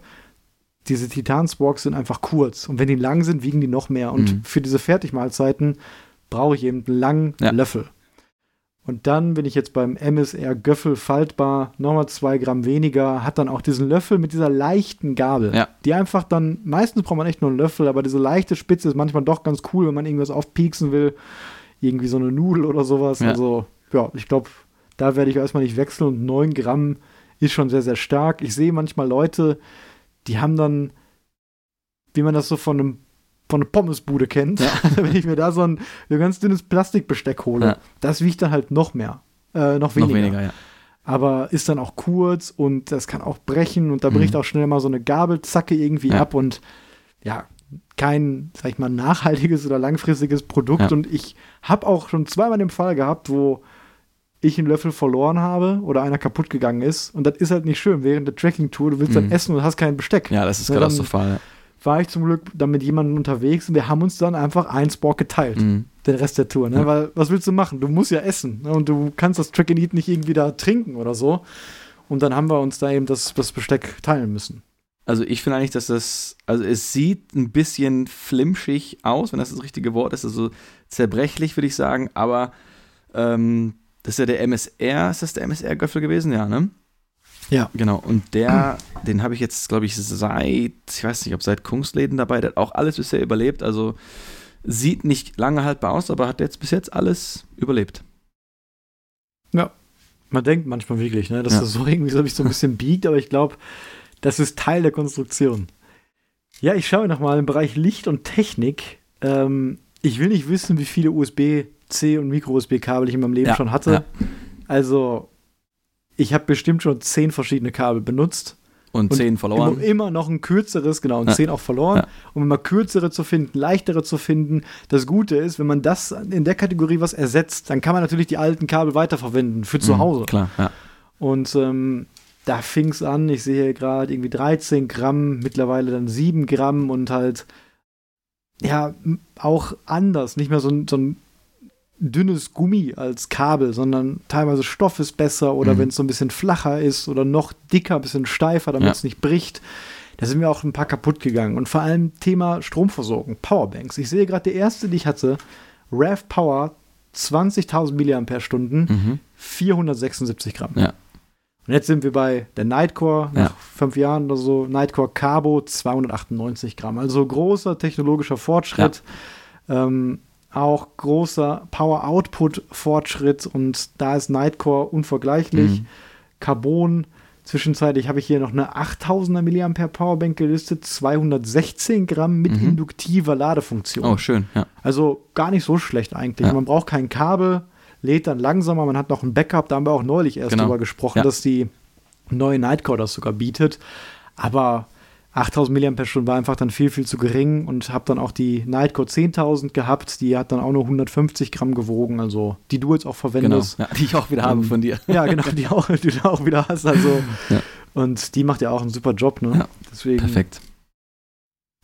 Diese Titan-Sporks sind einfach kurz. Und wenn die lang sind, wiegen die noch mehr. Und Mhm. für diese Fertigmahlzeiten brauche ich eben einen langen Ja. Löffel. Und dann bin ich jetzt beim MSR Göffel faltbar, nochmal zwei Gramm weniger, hat dann auch diesen Löffel mit dieser leichten Gabel. Ja. Die einfach dann, meistens braucht man echt nur einen Löffel, aber diese leichte Spitze ist manchmal doch ganz cool, wenn man irgendwas aufpieksen will. Irgendwie so eine Nudel oder sowas. Ja. Also, ja, ich glaube, da werde ich erstmal nicht wechseln und 9 Gramm ist schon sehr, sehr stark. Ich sehe manchmal Leute, die haben dann, wie man das so von einem von einer Pommesbude kennt, wenn ich mir da so ein, so ein ganz dünnes Plastikbesteck hole, Ja. das wiegt dann halt noch mehr, äh, noch weniger. Noch weniger, ja. Aber ist dann auch kurz und das kann auch brechen und da Mhm. bricht auch schnell mal so eine Gabelzacke irgendwie Ja. ab und ja, kein, sag ich mal, nachhaltiges oder langfristiges Produkt. Ja. Und ich habe auch schon zweimal den Fall gehabt, wo ich einen Löffel verloren habe oder einer kaputt gegangen ist. Und das ist halt nicht schön. Während der Tracking-Tour, du willst dann Mhm. essen und hast kein Besteck. Ja, das ist Ja, dann- katastrophal. ja. War ich zum Glück dann mit jemandem unterwegs und wir haben uns dann einfach ein Spork geteilt, Mhm. den Rest der Tour. Ne? Ja. Weil, was willst du machen? Du musst ja essen. Ne? Und du kannst das Track and Eat nicht irgendwie da trinken oder so. Und dann haben wir uns da eben das, das Besteck teilen müssen. Also ich finde eigentlich, dass das, also es sieht ein bisschen flimschig aus, wenn das das richtige Wort ist, also zerbrechlich würde ich sagen, aber ähm, das ist ja der MSR, ist das der MSR-Göffel gewesen? Ja, ne? Ja. Genau, und der, den habe ich jetzt, glaube ich, seit, ich weiß nicht, ob seit Kunstläden dabei, der hat auch alles bisher überlebt, also sieht nicht lange haltbar aus, aber hat jetzt bis jetzt alles überlebt. Man denkt manchmal wirklich, ne, dass Ja. das so irgendwie so ein bisschen biegt, aber ich glaube, das ist Teil der Konstruktion. Ja, ich schaue nochmal im Bereich Licht und Technik. Ähm, ich will nicht wissen, wie viele USB-C und Micro-USB-Kabel ich in meinem Leben Ja, schon hatte. ja. Also, ich habe bestimmt schon zehn verschiedene Kabel benutzt. Und, Und zehn Immer, verloren. immer noch ein kürzeres, genau, und Ja. zehn auch verloren. Ja. Um immer kürzere zu finden, leichtere zu finden. Das Gute ist, wenn man das in der Kategorie was ersetzt, dann kann man natürlich die alten Kabel weiterverwenden für zu Mhm, Hause. Klar, ja. Und ähm, da fing es an, ich sehe gerade irgendwie 13 Gramm, mittlerweile dann 7 Gramm und halt, ja, auch anders. Nicht mehr so ein, so ein dünnes Gummi als Kabel, sondern teilweise Stoff ist besser oder Mhm. wenn es so ein bisschen flacher ist oder noch dicker, ein bisschen steifer, damit Ja. es nicht bricht. Da sind mir auch ein paar kaputt gegangen. Und vor allem Thema Stromversorgung, Powerbanks. Ich sehe gerade die erste, die ich hatte, RAV Power, 20.000 mAh, Mhm. 476 Gramm. Ja. Und jetzt sind wir bei der Nightcore, nach Ja. fünf Jahren oder so, Nightcore Carbo 298 Gramm. Also großer technologischer Fortschritt. Ähm, auch großer Power-Output-Fortschritt und da ist Nightcore unvergleichlich. Mhm. Carbon, zwischenzeitlich habe ich hier noch eine 8000er mAh Powerbank gelistet, 216 Gramm mit Mhm. induktiver Ladefunktion. Oh, schön, ja. Also gar nicht so schlecht eigentlich. Ja. Man braucht kein Kabel, lädt dann langsamer, man hat noch ein Backup, da haben wir auch neulich erst Genau. drüber gesprochen, Ja. dass die neue Nightcore das sogar bietet. Aber 8000 mAh war einfach dann viel, viel zu gering und habe dann auch die Nightcore 10.000 gehabt, die hat dann auch nur 150 Gramm gewogen, also die du jetzt auch Genau. verwendest. Ja, die ich auch wieder habe Ähm, von dir. Ja, genau, die, auch, die du auch wieder hast. Also. Ja. Und die macht ja auch einen super Job, ne? Ja, Deswegen, Perfekt.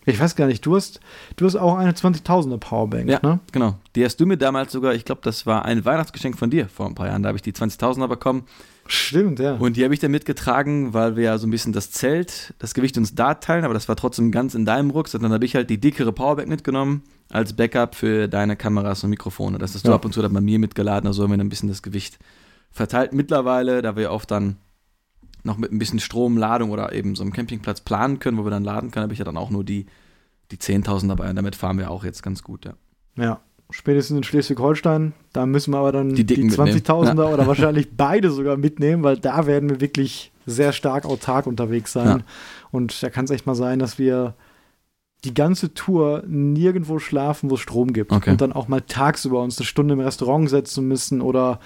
Ich weiß gar nicht, du hast, du hast auch eine 20.000er Powerbank, Ja. ne? Genau. Die hast du mir damals sogar, ich glaube, das war ein Weihnachtsgeschenk von dir vor ein paar Jahren. Da habe ich die 20.000er bekommen. Stimmt, ja. Und die habe ich dann mitgetragen, weil wir ja so ein bisschen das Zelt, das Gewicht uns da teilen, aber das war trotzdem ganz in deinem Rucksack. Dann habe ich halt die dickere Powerbank mitgenommen als Backup für deine Kameras und Mikrofone. Das hast du Ja. ab und zu dann bei mir mitgeladen, also haben wir dann ein bisschen das Gewicht verteilt. Mittlerweile, da wir oft dann noch mit ein bisschen Stromladung oder eben so einem Campingplatz planen können, wo wir dann laden können, habe ich ja dann auch nur die, die 10.000 dabei und damit fahren wir auch jetzt ganz gut, ja. Ja, spätestens in Schleswig-Holstein. Da müssen wir aber dann Die die, dicken mitnehmen. 20.000er oder wahrscheinlich beide sogar mitnehmen, weil da werden wir wirklich sehr stark autark unterwegs sein. Ja. Und da kann es echt mal sein, dass wir die ganze Tour nirgendwo schlafen, wo es Strom gibt. Okay. Und dann auch mal tagsüber uns eine Stunde im Restaurant setzen müssen oder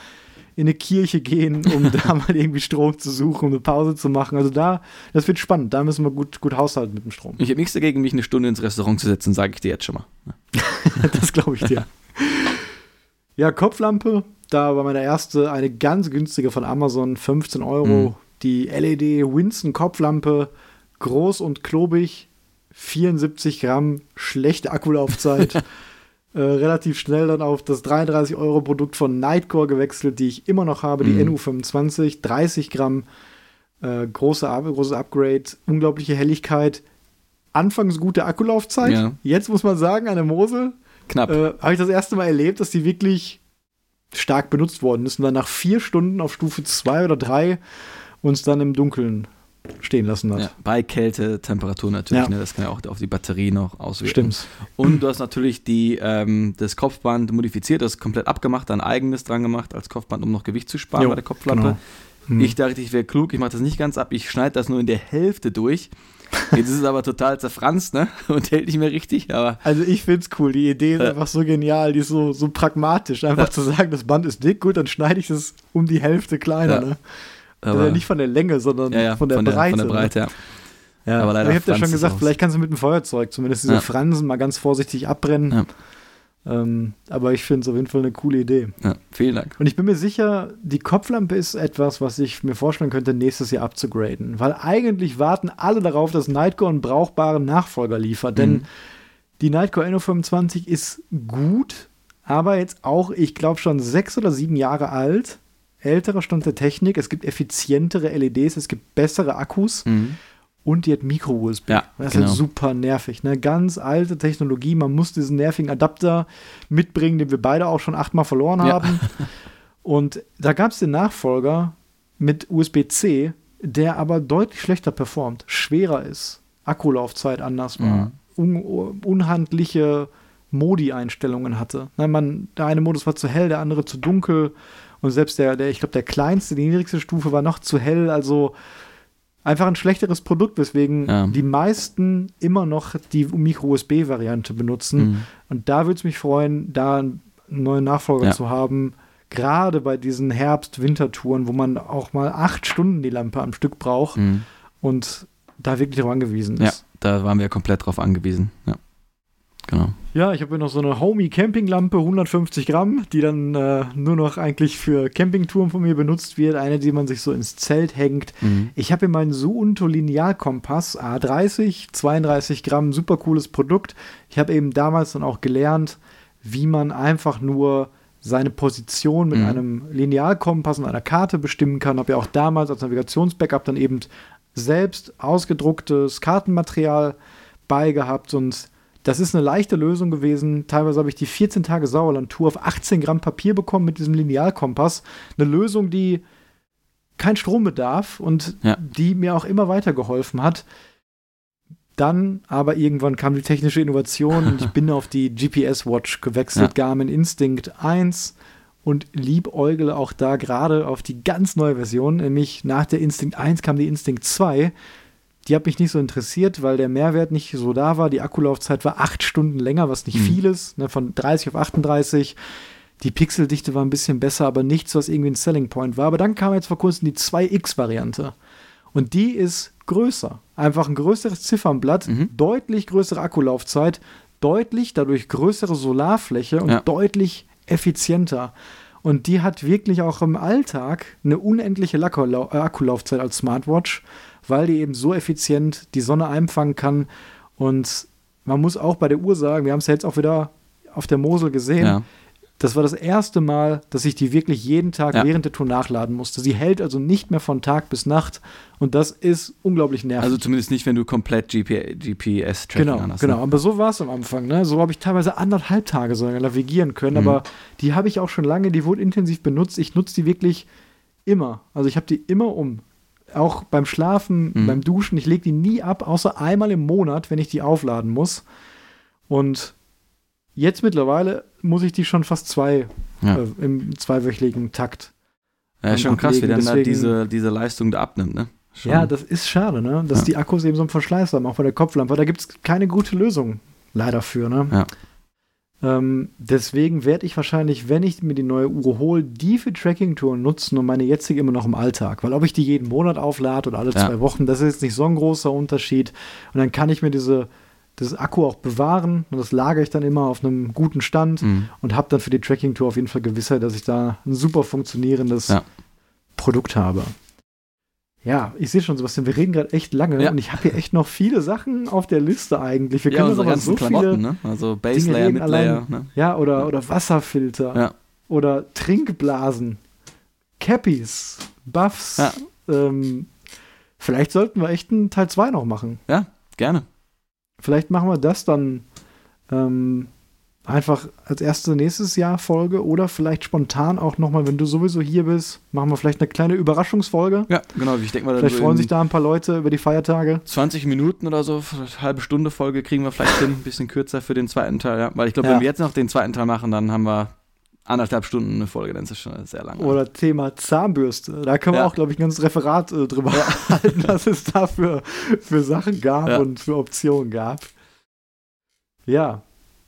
in eine Kirche gehen, um da mal irgendwie Strom zu suchen, um eine Pause zu machen. Also da, das wird spannend. Da müssen wir gut, gut haushalten mit dem Strom. Ich habe nichts dagegen, mich eine Stunde ins Restaurant zu setzen, sage ich dir jetzt schon mal. das glaube ich dir. Ja, Kopflampe, da war meine erste eine ganz günstige von Amazon, 15 Euro. Mhm. Die LED Winston Kopflampe, groß und klobig, 74 Gramm, schlechte Akkulaufzeit. äh, relativ schnell dann auf das 33 Euro Produkt von Nightcore gewechselt, die ich immer noch habe, die Mhm. NU25, 30 Gramm, äh, große, großes Upgrade, unglaubliche Helligkeit. Anfangs gute Akkulaufzeit. Ja. Jetzt muss man sagen, an der Mosel Knapp. äh, habe ich das erste Mal erlebt, dass die wirklich stark benutzt worden ist und dann nach vier Stunden auf Stufe 2 oder 3 uns dann im Dunkeln stehen lassen hat. ja, bei Kälte, Temperatur natürlich, Ja. ne, das kann ja auch auf die Batterie noch auswirken. Stimmt. Und du hast natürlich die, ähm, das Kopfband modifiziert, das komplett abgemacht, ein eigenes dran gemacht als Kopfband, um noch Gewicht zu sparen Jo, bei der Kopflampe. genau. Hm. Ich dachte, ich wäre klug, ich mache das nicht ganz ab, ich schneide das nur in der Hälfte durch. Jetzt ist es aber total zerfranst, ne? Und hält nicht mehr richtig, aber Also ich find's cool. Die Idee ist Ja. einfach so genial, die ist so, so pragmatisch. Einfach zu sagen, das Band ist dick, gut, dann schneide ich es um die Hälfte kleiner. Ja. Ne? aber, Also nicht von der Länge, sondern ja, ja, von, der Breite. Von der Breite, ja. Ne? Ja. Aber leider ich habe ja schon es gesagt, aus. vielleicht kannst du mit dem Feuerzeug zumindest diese Ja. Fransen mal ganz vorsichtig abbrennen. Ja. Ähm, aber ich finde es auf jeden Fall eine coole Idee. ja. Vielen Dank. Und ich bin mir sicher, die Kopflampe ist etwas, was ich mir vorstellen könnte, nächstes Jahr abzugraden. Weil eigentlich warten alle darauf, dass Nightcore einen brauchbaren Nachfolger liefert. Denn Mhm. die Nightcore NO25 ist gut, aber jetzt auch, ich glaube, schon sechs oder sieben Jahre alt. Älterer Stand der Technik. Es gibt effizientere LEDs, es gibt bessere Akkus Mhm. Und die hat Micro-USB. Ja, das ist genau. halt super nervig. Ne? Ganz alte Technologie. Man muss diesen nervigen Adapter mitbringen, den wir beide auch schon achtmal verloren Ja. haben. Und da gab es den Nachfolger mit USB-C, der aber deutlich schlechter performt, schwerer ist, Akkulaufzeit anders war, un unhandliche Modi-Einstellungen hatte. Ne, man, der eine Modus war zu hell, der andere zu dunkel. Und selbst der, der ich glaube, der kleinste, die niedrigste Stufe war noch zu hell. Also einfach ein schlechteres Produkt, weswegen Ja. die meisten immer noch die Micro-USB-Variante benutzen. Mhm. Und da würde es mich freuen, da einen neuen Nachfolger Ja. zu haben. Gerade bei diesen Herbst-Wintertouren, wo man auch mal acht Stunden die Lampe am Stück braucht Mhm. und da wirklich darauf angewiesen Ja, ist. da waren wir komplett drauf angewiesen. Ja. Genau. Ja, ich habe hier noch so eine Homey Campinglampe, 150 Gramm, die dann äh, nur noch eigentlich für Campingtouren von mir benutzt wird. Eine, die man sich so ins Zelt hängt. Mhm. Ich habe hier meinen Suunto Linealkompass A30, 32 Gramm, super cooles Produkt. Ich habe eben damals dann auch gelernt, wie man einfach nur seine Position mit Mhm. einem Linealkompass und einer Karte bestimmen kann. Habe ja auch damals als Navigationsbackup dann eben selbst ausgedrucktes Kartenmaterial beigehabt und das ist eine leichte Lösung gewesen. Teilweise habe ich die 14 Tage Sauerland-Tour auf 18 Gramm Papier bekommen mit diesem Linealkompass. Eine Lösung, die kein Strom bedarf und Ja. die mir auch immer weitergeholfen hat. Dann aber irgendwann kam die technische Innovation und ich bin auf die GPS-Watch gewechselt, Garmin Instinct 1 und liebäugle auch da gerade auf die ganz neue Version, nämlich nach der Instinct 1 kam die Instinct 2. Die hat mich nicht so interessiert, weil der Mehrwert nicht so da war. Die Akkulaufzeit war acht Stunden länger, was nicht Mhm. viel ist, ne, von 30 auf 38. Die Pixeldichte war ein bisschen besser, aber nichts, was irgendwie ein Selling Point war. Aber dann kam jetzt vor kurzem die 2X-Variante. Und die ist größer. Einfach ein größeres Ziffernblatt, Mhm. deutlich größere Akkulaufzeit, deutlich dadurch größere Solarfläche und Ja. deutlich effizienter. Und die hat wirklich auch im Alltag eine unendliche äh, Akkulaufzeit als Smartwatch, weil die eben so effizient die Sonne einfangen kann. Und man muss auch bei der Uhr sagen, wir haben es ja jetzt auch wieder auf der Mosel gesehen, Ja. das war das erste Mal, dass ich die wirklich jeden Tag Ja. während der Tour nachladen musste. Sie hält also nicht mehr von Tag bis Nacht und das ist unglaublich nervig. Also zumindest nicht, wenn du komplett GP GPS-Tracking Genau, hast. genau. Ne? Aber so war es am Anfang. Ne? So habe ich teilweise anderthalb Tage sogar navigieren können. Mhm. Aber die habe ich auch schon lange, die wurde intensiv benutzt. Ich nutze die wirklich immer. Also ich habe die immer um. Auch beim Schlafen, Mhm. beim Duschen. Ich lege die nie ab, außer einmal im Monat, wenn ich die aufladen muss. Und jetzt mittlerweile muss ich die schon fast zwei Ja. äh, im zweiwöchentlichen Takt. Ja, ist schon krass, wie dann da Deswegen- diese, diese Leistung da abnimmt, ne? schon. Ja, das ist schade, ne? Dass Ja. die Akkus eben so einen Verschleiß haben, auch bei der Kopflampe. Da gibt es keine gute Lösung leider für, ne? Ja. Ähm, deswegen werde ich wahrscheinlich, wenn ich mir die neue Uhr hole, die für Tracking-Touren nutzen und meine jetzige immer noch im Alltag. Weil ob ich die jeden Monat auflade oder alle Ja. zwei Wochen, das ist jetzt nicht so ein großer Unterschied. Und dann kann ich mir diese, das Akku auch bewahren und das lagere ich dann immer auf einem guten Stand Mhm. und habe dann für die Tracking-Tour auf jeden Fall Gewissheit, dass ich da ein super funktionierendes Ja. Produkt habe. Ja, ich sehe schon, Sebastian, wir reden gerade echt lange Ja. und ich habe hier echt noch viele Sachen auf der Liste eigentlich. Wir Ja, können aber so Klamotten, viele ne? Also reden Midlayer, allein. ne? Ja, oder, oder Wasserfilter. Ja. Oder Trinkblasen. Cappies. Buffs. Ja. Ähm, vielleicht sollten wir echt einen Teil 2 noch machen. Ja, gerne. Vielleicht machen wir das dann ähm, einfach als erste nächstes Jahr Folge oder vielleicht spontan auch nochmal, wenn du sowieso hier bist, machen wir vielleicht eine kleine Überraschungsfolge. Ja, genau. Ich denke mal, Vielleicht freuen sich da ein paar Leute über die Feiertage. 20 Minuten oder so, halbe Stunde Folge kriegen wir vielleicht hin. Ein bisschen kürzer für den zweiten Teil, ja. Weil ich glaube, Ja. wenn wir jetzt noch den zweiten Teil machen, dann haben wir anderthalb Stunden eine Folge, dann ist es schon sehr lang. Oder Thema Zahnbürste. Da können wir Ja. auch, glaube ich, ein ganzes Referat äh, drüber halten, was es da für, für Sachen gab und für Optionen gab. Ja.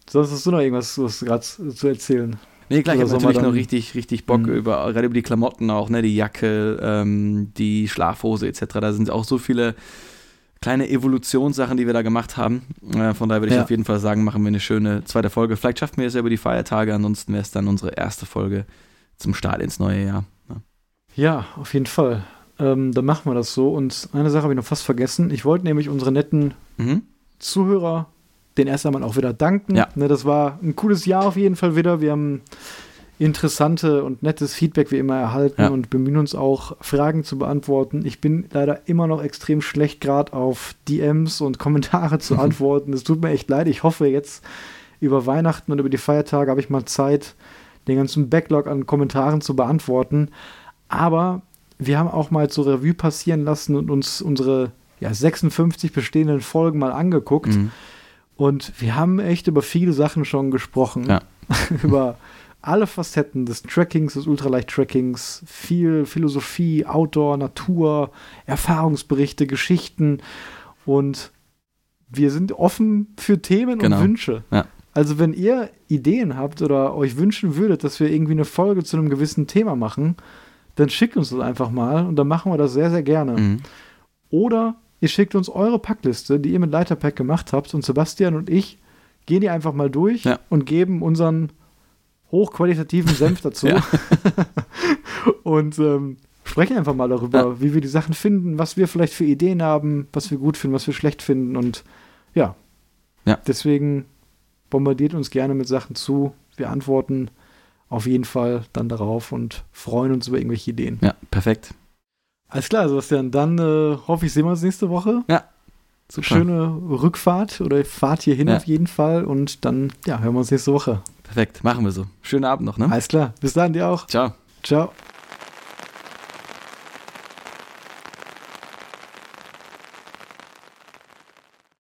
Sonst hast du noch irgendwas was gerade zu erzählen? Nee, klar, ich habe natürlich noch richtig, richtig Bock Mhm. über, gerade über die Klamotten auch, ne, die Jacke, ähm, die Schlafhose etc. Da sind auch so viele kleine Evolutionssachen, die wir da gemacht haben. Äh, von daher würde ich Ja. auf jeden Fall sagen, machen wir eine schöne zweite Folge. Vielleicht schaffen wir es ja über die Feiertage, ansonsten wäre es dann unsere erste Folge zum Start ins neue Jahr. ne? Ja, auf jeden Fall. Ähm, dann machen wir das so. Und eine Sache habe ich noch fast vergessen. Ich wollte nämlich unsere netten Mhm. Zuhörer den erst einmal auch wieder danken. Ja. Ne, das war ein cooles Jahr auf jeden Fall wieder. Wir haben interessante und nettes Feedback wie immer erhalten Ja. und bemühen uns auch, Fragen zu beantworten. Ich bin leider immer noch extrem schlecht, gerade auf DMs und Kommentare zu antworten. Es tut mir echt leid. Ich hoffe, jetzt über Weihnachten und über die Feiertage habe ich mal Zeit, den ganzen Backlog an Kommentaren zu beantworten. Aber wir haben auch mal zur Revue passieren lassen und uns unsere ja, 56 bestehenden Folgen mal angeguckt. Mhm. Und wir haben echt über viele Sachen schon gesprochen. Ja. über alle Facetten des Trackings, des Ultraleicht-Trackings, viel Philosophie, Outdoor, Natur, Erfahrungsberichte, Geschichten. Und wir sind offen für Themen Genau. und Wünsche. Ja. Also wenn ihr Ideen habt oder euch wünschen würdet, dass wir irgendwie eine Folge zu einem gewissen Thema machen, dann schickt uns das einfach mal und dann machen wir das sehr, sehr gerne. Mhm. Oder ihr schickt uns eure Packliste, die ihr mit Leiterpack gemacht habt und Sebastian und ich gehen die einfach mal durch Ja. und geben unseren hochqualitativen Senf dazu und ähm, sprechen einfach mal darüber, Ja. wie wir die Sachen finden, was wir vielleicht für Ideen haben, was wir gut finden, was wir schlecht finden und ja. Ja. Deswegen bombardiert uns gerne mit Sachen zu. Wir antworten auf jeden Fall dann darauf und freuen uns über irgendwelche Ideen. Ja, perfekt. Alles klar, Sebastian. Dann äh, hoffe ich, sehen wir uns nächste Woche. Super. Schöne Rückfahrt oder Fahrt hierhin Ja. auf jeden Fall. Und dann, ja, hören wir uns nächste Woche. Perfekt, machen wir so. Schönen Abend noch, ne? Alles klar. Bis dann, dir auch. Ciao. Ciao.